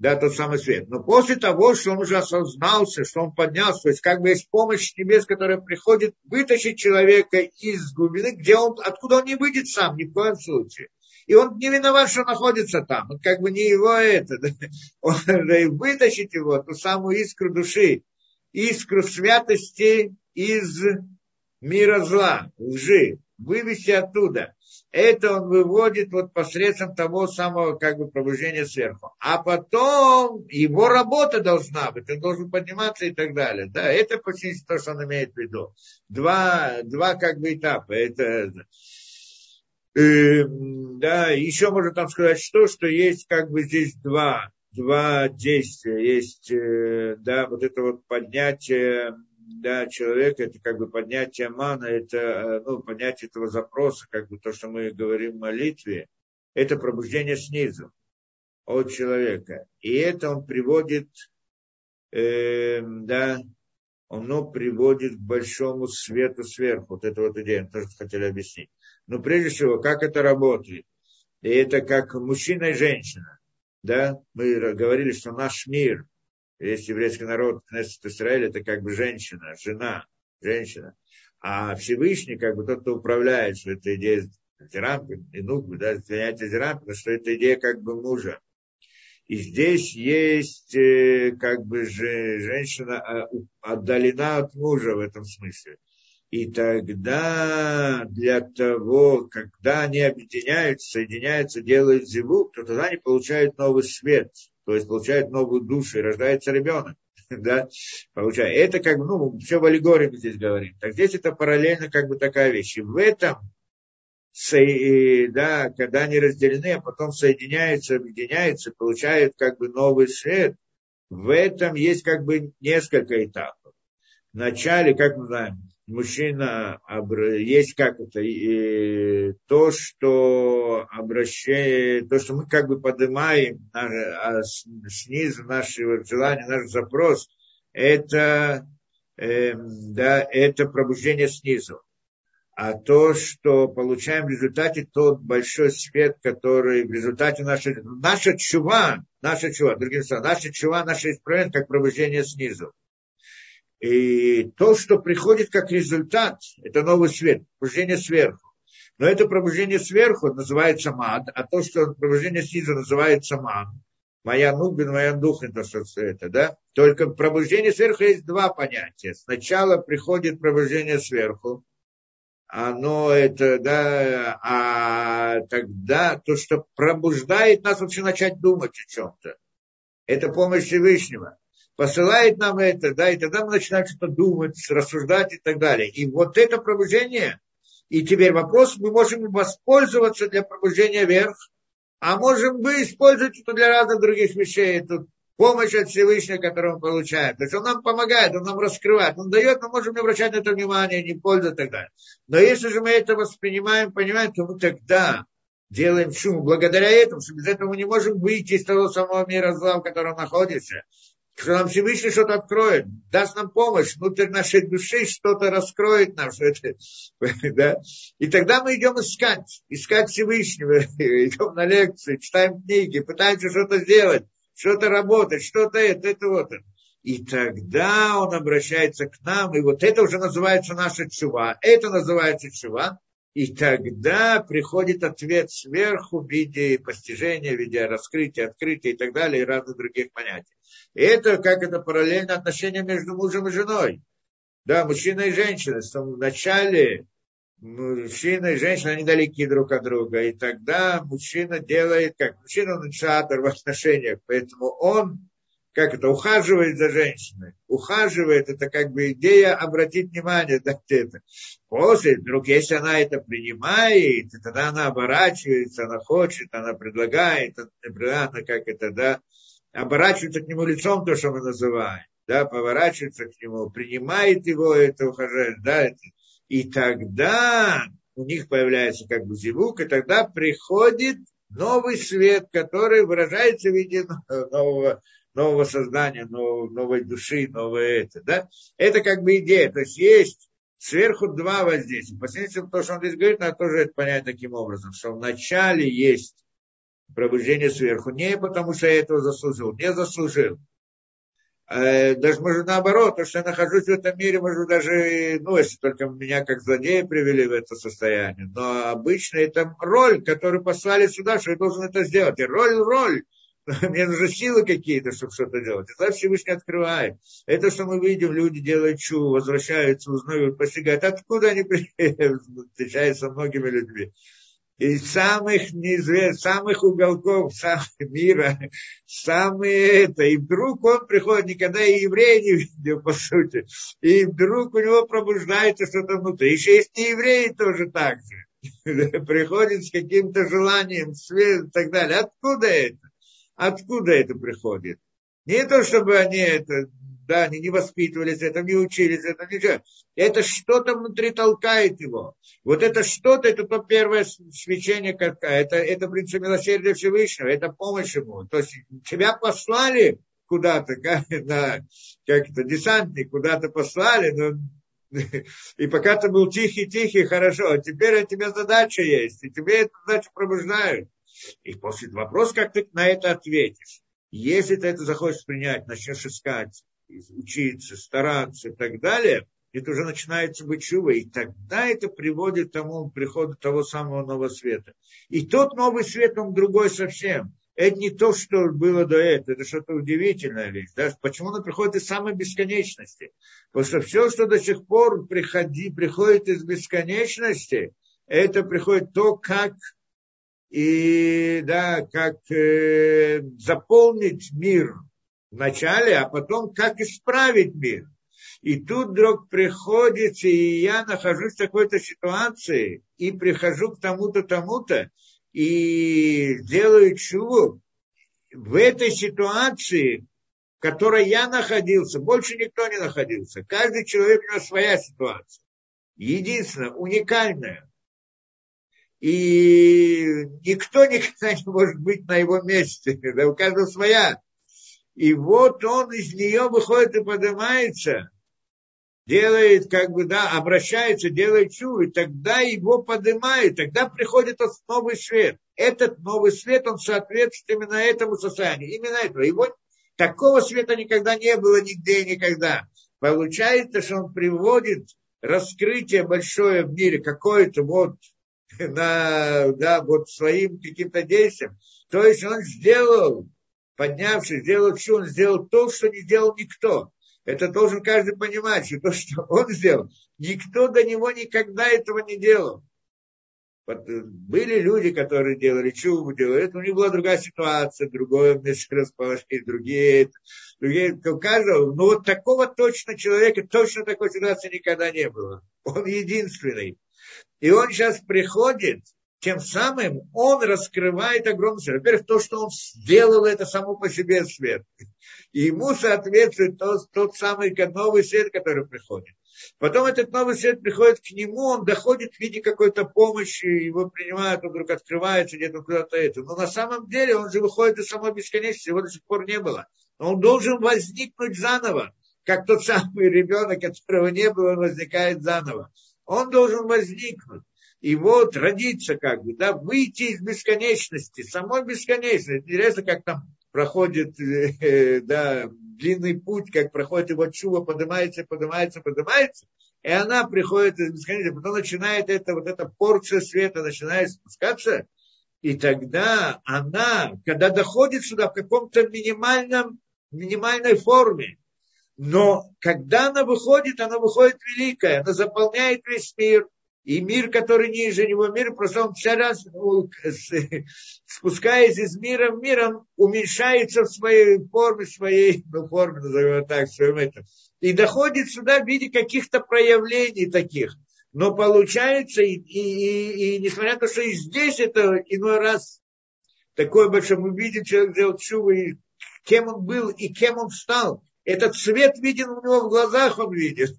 Да, тот самый свет. Но после того, что он уже осознался, что он поднялся, то есть как бы есть помощь небес, которая приходит вытащить человека из глубины, где он, откуда он не выйдет сам, ни в коем случае и он не виноват, что находится там. Он как бы не его это. Да. Он, да, и вытащить его, ту самую искру души, искру святости из мира зла, лжи, вывести оттуда. Это он выводит вот посредством того самого как бы пробуждения сверху. А потом его работа должна быть, он должен подниматься и так далее. Да, это почти то, что он имеет в виду. Два, два как бы этапа. Это, э, да, еще можно там сказать что, что есть как бы здесь два, два действия. Есть, э, да, вот это вот поднятие да, человека, это как бы поднятие мана, это э, ну, поднятие этого запроса, как бы то, что мы говорим в молитве, это пробуждение снизу от человека. И это он приводит, э, да, оно приводит к большому свету сверху. Вот это вот идея, мы тоже хотели объяснить. Но прежде всего, как это работает? И это как мужчина и женщина. Да? Мы говорили, что наш мир, весь еврейский народ, Кнессет Израиль, это как бы женщина, жена, женщина. А Всевышний, как бы тот, кто управляет, что это идея Зерампи, и ну, да, занятие Зерампи, что это идея как бы мужа. И здесь есть э, как бы же, женщина а, отдалена от мужа в этом смысле. И тогда для того, когда они объединяются, соединяются, делают зиву, то тогда они получают новый свет, то есть получают новую душу, и рождается ребенок. Да, получает. Это как бы, ну, все в аллегории здесь говорим. Так здесь это параллельно как бы такая вещь. И в этом да, когда они разделены, а потом соединяются, объединяются, получают как бы новый свет, в этом есть как бы несколько этапов. Вначале, как мы знаем, мужчина есть как это, то, что обращает, то, что мы как бы поднимаем а снизу нашего желания, наш запрос, это, э, да, это пробуждение снизу а то, что получаем в результате тот большой свет, который в результате нашей, наша чува, наша чува, другим словом, наша чува, наше исправление, как пробуждение снизу. И то, что приходит как результат, это новый свет, пробуждение сверху. Но это пробуждение сверху называется мад, а то, что пробуждение снизу называется ман. Моя нубин, моя дух, это что это, да? Только пробуждение сверху есть два понятия. Сначала приходит пробуждение сверху, оно это, да, а тогда то, что пробуждает нас вообще начать думать о чем-то, это помощь Всевышнего. Посылает нам это, да, и тогда мы начинаем что-то думать, рассуждать и так далее. И вот это пробуждение, и теперь вопрос, мы можем воспользоваться для пробуждения вверх, а можем мы использовать это для разных других вещей. Тут помощь от Всевышнего, которую мы получаем. То есть он нам помогает, он нам раскрывает, он дает, мы можем не обращать на это внимание, не пользоваться и так далее. Но если же мы это воспринимаем, понимаем, то мы тогда делаем шум благодаря этому, что без этого мы не можем выйти из того самого мира зла, в котором находимся. Что нам Всевышний что-то откроет, даст нам помощь, внутрь нашей души что-то раскроет нам. Что это, да? И тогда мы идем искать, искать Всевышнего, идем на лекции, читаем книги, пытаемся что-то сделать что-то работать, что-то это, это вот. И тогда он обращается к нам, и вот это уже называется наша чува. Это называется чува. И тогда приходит ответ сверху в виде постижения, в виде раскрытия, открытия и так далее, и разных других понятий. И это как это параллельно отношение между мужем и женой. Да, мужчина и женщина. В начале мужчина и женщина, они далеки друг от друга. И тогда мужчина делает, как мужчина он инициатор в отношениях, поэтому он, как это, ухаживает за женщиной. Ухаживает, это как бы идея обратить внимание на это. После, вдруг, если она это принимает, тогда она оборачивается, она хочет, она предлагает, она как это, да, оборачивается к нему лицом, то, что мы называем, да, поворачивается к нему, принимает его, это ухаживает, да, это, и тогда у них появляется как бы зевук, и тогда приходит новый свет, который выражается в виде нового, нового создания, нового, новой души, новое это. Да? Это как бы идея. То есть есть сверху два воздействия. Последнее, то, что он здесь говорит, надо тоже это понять таким образом, что вначале есть пробуждение сверху, не потому что я этого заслужил, не заслужил, Э, даже, может, наоборот, то, что я нахожусь в этом мире, может, даже, ну, если только меня как злодея привели в это состояние. Но обычно это роль, которую послали сюда, что я должен это сделать. И роль, роль. Мне нужны силы какие-то, чтобы что-то делать. И тогда Всевышний открывает. Это, что мы видим, люди делают чу, возвращаются, узнают, постигают. Откуда они встречаются со многими людьми? из самых неизвестных, самых уголков самых мира, самые это. И вдруг он приходит, никогда и еврея не видел, по сути. И вдруг у него пробуждается что-то внутри. Еще есть не евреи тоже так же. приходит с каким-то желанием, свет и так далее. Откуда это? Откуда это приходит? Не то, чтобы они это, да, они не воспитывались это, не учились это, ничего. Это что-то внутри толкает его. Вот это что-то, это то первое свечение, какая это, это принцип милосердия Всевышнего, это помощь ему. То есть тебя послали куда-то, как, на, как это, десантник куда-то послали, но и пока ты был тихий-тихий, хорошо, а теперь у тебя задача есть, и тебе эту задачу пробуждают. И после вопрос, как ты на это ответишь. Если ты это захочешь принять, начнешь искать, учиться, стараться и так далее, это уже начинается быть чува, и тогда это приводит к тому приходу того самого нового света. И тот новый свет, он другой совсем. Это не то, что было до этого, это что-то удивительное вещь. Да? Почему оно приходит из самой бесконечности? Потому что все, что до сих пор приходи, приходит из бесконечности, это приходит то, как и да, как э, заполнить мир вначале, а потом как исправить мир. И тут вдруг приходится, и я нахожусь в такой-то ситуации, и прихожу к тому-то, тому-то, и делаю чуву. В этой ситуации, в которой я находился, больше никто не находился. Каждый человек у него своя ситуация. Единственная, уникальная. И никто никогда не может быть на его месте. Да, у каждого своя. И вот он из нее выходит и поднимается, делает, как бы, да, обращается, делает чу, и тогда его поднимает, тогда приходит этот новый свет. Этот новый свет, он соответствует именно этому состоянию, именно этого. Его такого света никогда не было нигде и никогда. Получается, что он приводит раскрытие большое в мире, какое-то вот на, да, вот своим каким-то действием. То есть он сделал, поднявшись, сделал что он сделал то, что не сделал никто. Это должен каждый понимать, что то, что он сделал, никто до него никогда этого не делал. Вот э, были люди, которые делали чубу, делали это, у них была другая ситуация, другое место расположение, другие, другие, у каждого, но вот такого точно человека, точно такой ситуации никогда не было. Он единственный. И он сейчас приходит, тем самым он раскрывает огромный свет. Во-первых, то, что он сделал, это само по себе свет. И ему соответствует тот, тот самый новый свет, который приходит. Потом этот новый свет приходит к нему, он доходит в виде какой-то помощи, его принимают, он вдруг открывается где-то куда-то это. Но на самом деле он же выходит из самой бесконечности, его до сих пор не было. Он должен возникнуть заново, как тот самый ребенок, которого не было, он возникает заново он должен возникнуть. И вот родиться как бы, да, выйти из бесконечности, самой бесконечности. Интересно, как там проходит, э, да, длинный путь, как проходит его чува, поднимается, поднимается, поднимается, и она приходит из бесконечности, потом начинает это, вот эта порция света начинает спускаться, и тогда она, когда доходит сюда в каком-то минимальном, минимальной форме, но когда она выходит, она выходит великая, она заполняет весь мир. И мир, который ниже него, мир, просто он вся раз, ну, спускаясь из мира в мир, он уменьшается в своей форме, своей, ну, форме, назовем так, своем этом. И доходит сюда в виде каких-то проявлений таких. Но получается, и, и, и, и несмотря на то, что и здесь это иной раз такое большое, мы видим, человек сделал чувы, кем он был и кем он стал. Этот свет виден у него в глазах, он видит.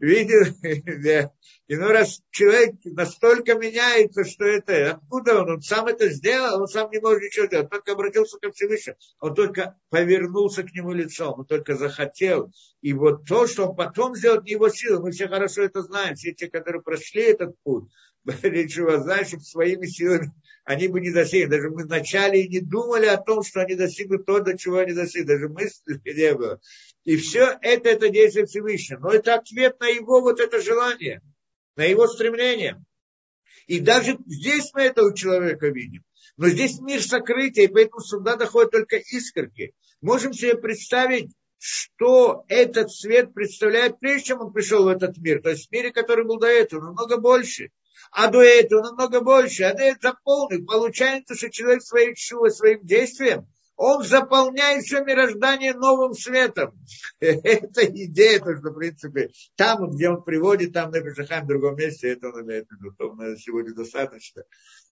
видит. Иной раз человек настолько меняется, что это, откуда он, он сам это сделал, он сам не может ничего делать, только обратился ко Всевышнему, он только повернулся к нему лицом, он только захотел. И вот то, что он потом сделал, не его сила, мы все хорошо это знаем, все те, которые прошли этот путь, о знаешь, своими силами они бы не достигли. Даже мы вначале и не думали о том, что они достигнут то, до чего они достигли. Даже мысли не было. И все это, это действие Всевышнего. Но это ответ на его вот это желание, на его стремление. И даже здесь мы это у человека видим. Но здесь мир сокрытия, и поэтому сюда доходят только искорки. Можем себе представить, что этот свет представляет, прежде чем он пришел в этот мир. То есть в мире, который был до этого, намного больше а до этого намного больше, а до этого заполнил. Получается, что человек своей чувой, своим действием, он заполняет все мироздание новым светом. Это идея, то, что, в принципе, там, где он приводит, там на Бешахам, в другом месте, это он имеет в виду. Сегодня достаточно.